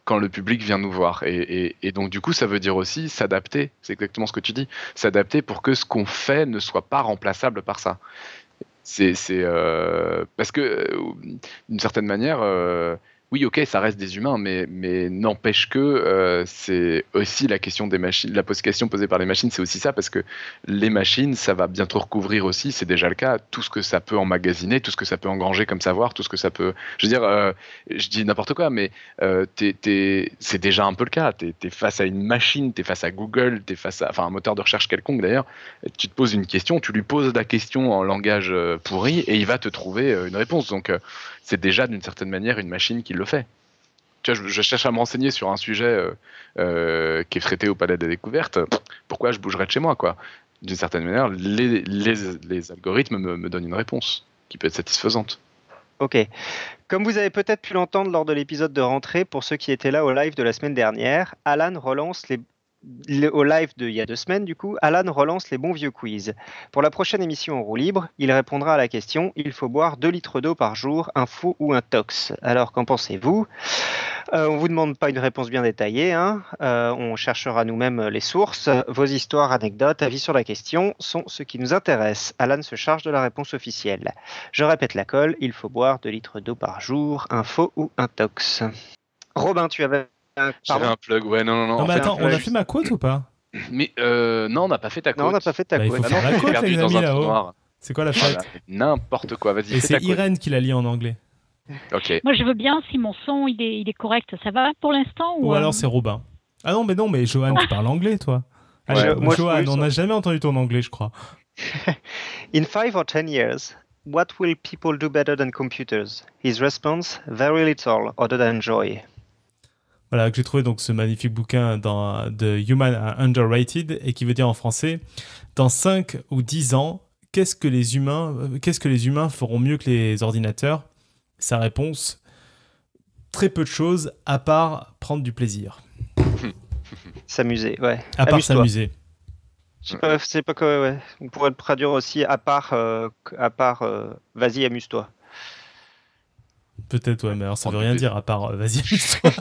Speaker 1: quand le public vient nous voir. Et, donc du coup, ça veut dire aussi s'adapter, c'est exactement ce que tu dis, s'adapter pour que ce qu'on fait ne soit pas remplaçable par ça. C'est euh, parce que euh, d'une certaine manière oui, ok, ça reste des humains, mais, n'empêche que euh, c'est aussi la question des machines, la question posée par les machines, c'est aussi ça, parce que les machines, ça va bientôt recouvrir aussi, c'est déjà le cas, tout ce que ça peut emmagasiner, tout ce que ça peut engranger comme savoir, tout ce que ça peut. Je veux dire, euh, je dis n'importe quoi, mais euh, c'est déjà un peu le cas. Tu es, face à une machine, tu es face à Google, tu es face à enfin, un moteur de recherche quelconque d'ailleurs, tu te poses une question, tu lui poses la question en langage pourri et il va te trouver une réponse. Donc, c'est déjà d'une certaine manière une machine qui le fait. Je, cherche à me renseigner sur un sujet euh, euh, qui est traité au Palais des Découvertes. Pourquoi je bougerais de chez moi, D'une certaine manière, les, algorithmes me, me, donnent une réponse qui peut être satisfaisante.
Speaker 4: Ok. Comme vous avez peut-être pu l'entendre lors de l'épisode de rentrée, pour ceux qui étaient là au live de la semaine dernière, Alan relance les au live de il y a deux semaines, du coup, Alan relance les bons vieux quiz. Pour la prochaine émission en roue libre, il répondra à la question il faut boire 2 litres d'eau par jour, un faux ou un tox Alors, qu'en pensez-vous? Euh, On ne vous demande pas une réponse bien détaillée, hein. euh, on cherchera nous-mêmes les sources. Vos histoires, anecdotes, avis sur la question sont ce qui nous intéresse. Alan se charge de la réponse officielle. Je répète la colle il faut boire 2 litres d'eau par jour, un faux ou un tox. Robin, tu avais
Speaker 1: j'avais un plug, ouais, non, non, non.
Speaker 2: Non, mais attends, on a fait ma quote ou pas?
Speaker 1: Mais euh, non, on n'a pas fait ta quote.
Speaker 4: Non, on n'a pas fait ta
Speaker 2: bah,
Speaker 4: quote.
Speaker 2: Il faut faire la quote, les amis, là-haut. C'est quoi la fête
Speaker 1: N'importe quoi, vas-y.
Speaker 2: Et c'est Irène qui l'a lit en anglais.
Speaker 1: Ok.
Speaker 6: Moi, je veux bien si mon son il est, il est correct. Ça va pour l'instant
Speaker 2: ou, ou alors c'est Robin. Ah non, mais non, mais Johan, tu parles anglais, toi. Ouais, moi, Johan, on n'a jamais entendu ton anglais, je crois.
Speaker 4: In five or ten years, what will people do better than computers? His response: Very little, other than joy.
Speaker 2: Voilà, que j'ai trouvé donc ce magnifique bouquin dans The Human Underrated et qui veut dire en français dans 5 ou 10 ans, qu'est-ce que les humains euh, qu'est-ce que les humains feront mieux que les ordinateurs? Sa réponse très peu de choses à part prendre du plaisir.
Speaker 4: S'amuser, ouais.
Speaker 2: À part s'amuser.
Speaker 4: Je sais pas, ouais. On pourrait le traduire aussi à part, euh, à part, euh, vas-y, amuse-toi.
Speaker 2: Peut-être, ouais, mais alors ça veut rien dire à part euh, vas-y, amuse-toi.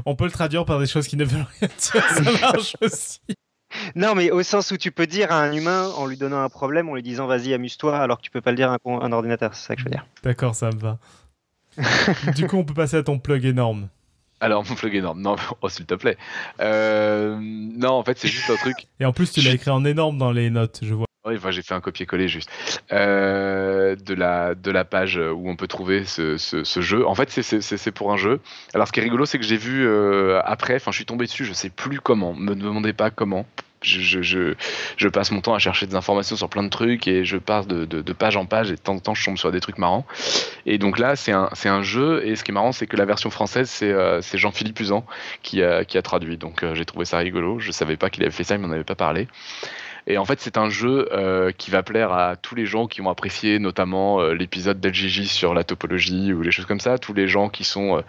Speaker 2: On peut le traduire par des choses qui ne veulent rien dire, ça marche aussi.
Speaker 4: Non, mais au sens où tu peux dire à un humain en lui donnant un problème, en lui disant vas-y, amuse-toi, alors que tu peux pas le dire à un, ordinateur, c'est ça que je veux dire.
Speaker 2: D'accord, ça me va. du coup, on peut passer à ton plug énorme.
Speaker 1: Alors, mon flog énorme. Non, oh, s'il te plaît. Euh, non, en fait, c'est juste un truc.
Speaker 2: Et en plus, tu l'as écrit en énorme dans les notes, je vois.
Speaker 1: Oui, enfin, j'ai fait un copier-coller juste euh, de, la, de la page où on peut trouver ce, ce, jeu. En fait, c'est pour un jeu. Alors, ce qui est rigolo, c'est que j'ai vu euh, après, enfin, je suis tombé dessus, je sais plus comment. Me demandez pas comment je, je, je, passe mon temps à chercher des informations sur plein de trucs et je passe de, de, page en page et de temps en temps je tombe sur des trucs marrants. Et donc là, c'est un, un, jeu et ce qui est marrant, c'est que la version française, c'est euh, Jean-Philippe Usan qui a, qui a traduit. Donc euh, j'ai trouvé ça rigolo. Je savais pas qu'il avait fait ça, il m'en avait pas parlé. Et en fait, c'est un jeu euh, qui va plaire à tous les gens qui ont apprécié notamment l'épisode d'LGJ sur la topologie ou les choses comme ça, tous les gens qui sont,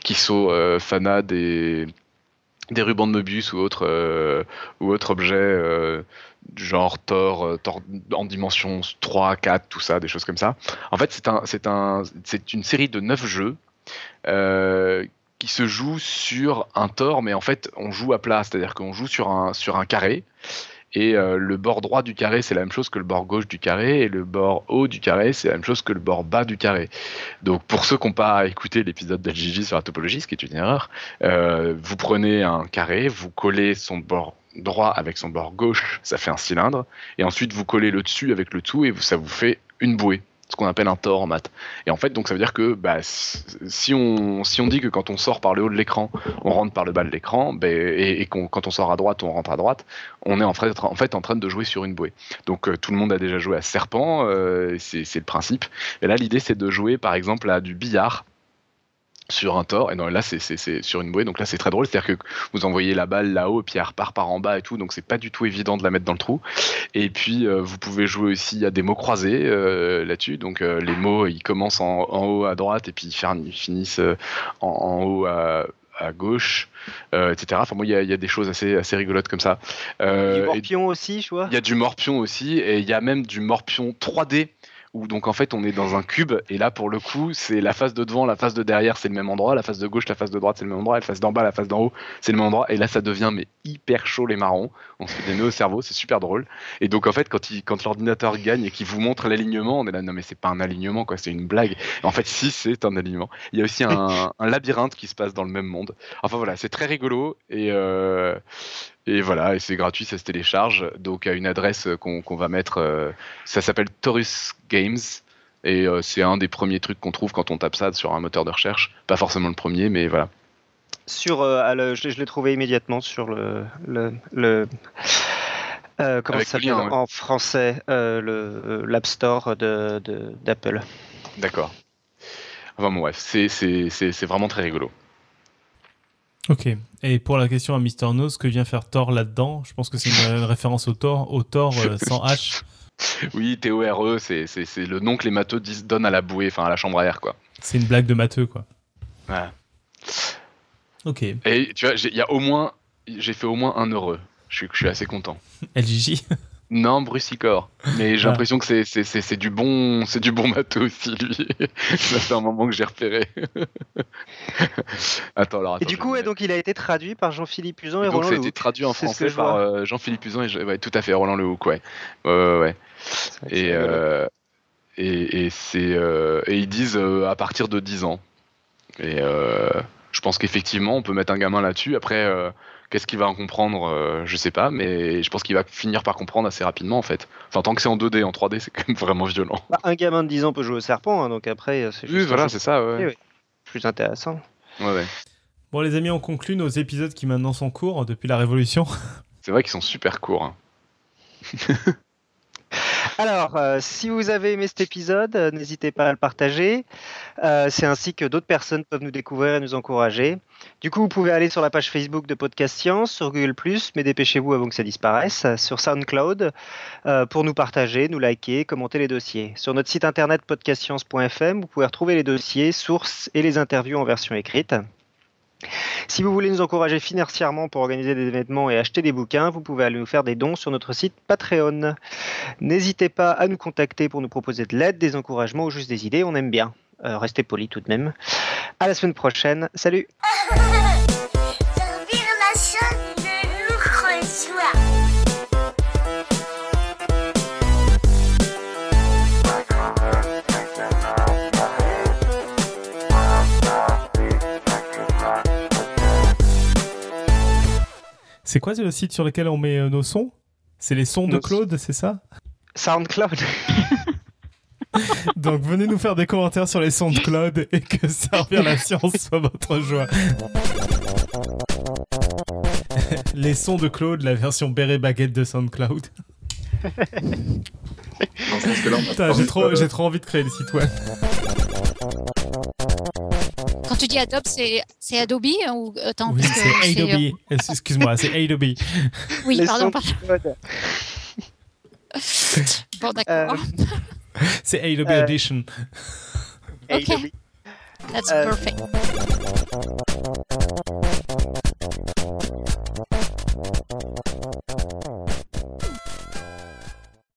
Speaker 1: qui sont fanats des, des rubans de Mobius ou autres euh, ou autres objets euh, genre Thor, euh, Thor, en dimension 3, 4, tout ça, des choses comme ça. En fait, c'est un, un, une série de 9 jeux qui se jouent sur un Thor, mais en fait, on joue à plat, c'est-à-dire qu'on joue sur un, sur un carré. Et euh, le bord droit du carré, c'est la même chose que le bord gauche du carré, et le bord haut du carré, c'est la même chose que le bord bas du carré. Donc pour ceux qui n'ont pas écouté l'épisode d'LGJ sur la topologie, ce qui est une erreur, euh, vous prenez un carré, vous collez son bord droit avec son bord gauche, ça fait un cylindre, et ensuite vous collez le dessus avec le tout, et ça vous fait une bouée ce qu'on appelle un tort en maths. Et en fait, donc ça veut dire que bah, si, on, si on dit que quand on sort par le haut de l'écran, on rentre par le bas de l'écran, bah, et, quand on sort à droite, on rentre à droite, on est en fait en, fait, en train de jouer sur une bouée. Donc euh, tout le monde a déjà joué à Serpent, euh, c'est le principe. Et là, l'idée, c'est de jouer par exemple à du billard sur un tort et non là c'est sur une bouée donc là c'est très drôle c'est à dire que vous envoyez la balle là-haut et puis elle repart par en bas et tout donc c'est pas du tout évident de la mettre dans le trou et puis euh, vous pouvez jouer aussi à des mots croisés euh, là-dessus donc euh, les mots ils commencent en, haut à droite et puis ils finissent en, haut à, gauche, etc. Enfin, moi, il y, a des choses assez, assez rigolotes comme ça.
Speaker 4: du morpion aussi, je vois.
Speaker 1: Il y a du morpion aussi, et il y a même du morpion 3D où donc en fait on est dans un cube et là pour le coup c'est la face de devant, la face de derrière c'est le même endroit, la face de gauche, la face de droite c'est le même endroit, la face d'en bas, la face d'en haut c'est le même endroit et là ça devient mais hyper chaud les marrons, on se fait des au cerveau, c'est super drôle. Et donc en fait quand, l'ordinateur gagne et qu'il vous montre l'alignement on est là non mais c'est pas un alignement quoi c'est une blague. En fait si c'est un alignement. Il y a aussi un, un, labyrinthe qui se passe dans le même monde. Enfin voilà c'est très rigolo et euh, et voilà, et c'est gratuit, ça se télécharge. Donc à une adresse qu'on va mettre, euh, ça s'appelle Taurus Games. Et euh, c'est un des premiers trucs qu'on trouve quand on tape ça sur un moteur de recherche. Pas forcément le premier, mais voilà.
Speaker 4: Sur, euh, je, l'ai trouvé immédiatement sur le, le, comment ça s'appelle en français le l'App Store de d'Apple.
Speaker 1: D'accord. Enfin bon bref, c'est vraiment très rigolo.
Speaker 2: Ok. Et pour la question à Mister Nose, que vient faire Thor là-dedans Je pense que c'est une, référence au Thor, au Thor euh, sans H.
Speaker 1: Oui, T-O-R-E, c'est le nom que les matheux disent, donnent à la bouée, enfin à la chambre à air, quoi.
Speaker 2: C'est une blague de matheux, quoi.
Speaker 1: Ouais.
Speaker 2: Ok.
Speaker 1: Et tu vois, il y a au moins, j'ai fait au moins un heureux. Je suis, je suis assez content.
Speaker 2: LGJ
Speaker 1: non, Brucicor. Mais j'ai ah. l'impression que c'est du bon c'est du bon matos aussi lui. ça fait un moment que j'ai repéré. attends alors.
Speaker 4: et du coup, donc il a été traduit par Jean-Philippe Usan et, et donc,
Speaker 1: ça a été traduit en français par euh, Jean-Philippe Usan et ouais, tout à fait Roland Lehoucq, ouais. ouais, ouais. Et, euh, et, et c'est euh, et ils disent à partir de 10 ans. Et je pense qu'effectivement, on peut mettre un gamin là-dessus. Après Qu'est-ce qu'il va en comprendre euh, Je sais pas, mais je pense qu'il va finir par comprendre assez rapidement en fait. Enfin, tant que c'est en 2D, en 3D, c'est quand même vraiment violent.
Speaker 4: Bah, un gamin de 10 ans peut jouer au serpent, hein, donc après, c'est
Speaker 1: juste. Oui, voilà, c'est ça, ouais.
Speaker 4: Plus intéressant.
Speaker 1: Ouais, ouais.
Speaker 2: Bon, les amis, on conclut nos épisodes qui maintenant sont courts depuis la Révolution.
Speaker 1: C'est vrai qu'ils sont super courts. Hein.
Speaker 4: Alors, euh, si vous avez aimé cet épisode, euh, n'hésitez pas à le partager. Euh, c'est ainsi que d'autres personnes peuvent nous découvrir et nous encourager. Du coup, vous pouvez aller sur la page Facebook de Podcast Science, sur Google+, mais dépêchez-vous avant que ça disparaisse, sur SoundCloud, pour nous partager, nous liker, commenter les dossiers. Sur notre site internet podcastscience.fm, vous pouvez retrouver les dossiers, sources et les interviews en version écrite. Si vous voulez nous encourager financièrement pour organiser des événements et acheter des bouquins, vous pouvez aller nous faire des dons sur notre site Patreon. N'hésitez pas à nous contacter pour nous proposer de l'aide, des encouragements ou juste des idées, on aime bien. Euh, restez polis tout de même. À la semaine prochaine. Salut
Speaker 2: C'est quoi le site sur lequel on met euh, nos sons? C'est les sons de Claude, c'est ça?
Speaker 4: SoundCloud.
Speaker 2: Donc venez nous faire des commentaires sur les sons de Claude et que servir la science soit votre joie. Les sons de Claude, la version béret baguette de SoundCloud. J'ai trop, trop envie de créer le site web.
Speaker 5: Quand tu dis Adobe, c'est c'est Adobe hein, ou attends
Speaker 2: Oui, c'est
Speaker 5: euh,
Speaker 2: Adobe. Excuse-moi, c'est Adobe.
Speaker 5: Oui,
Speaker 4: Les
Speaker 5: pardon. pardon. Bon, d'accord.
Speaker 2: C'est Adobe
Speaker 4: Euh,
Speaker 2: Edition.
Speaker 5: Ok.
Speaker 4: Adobe.
Speaker 5: That's
Speaker 4: euh,
Speaker 5: perfect.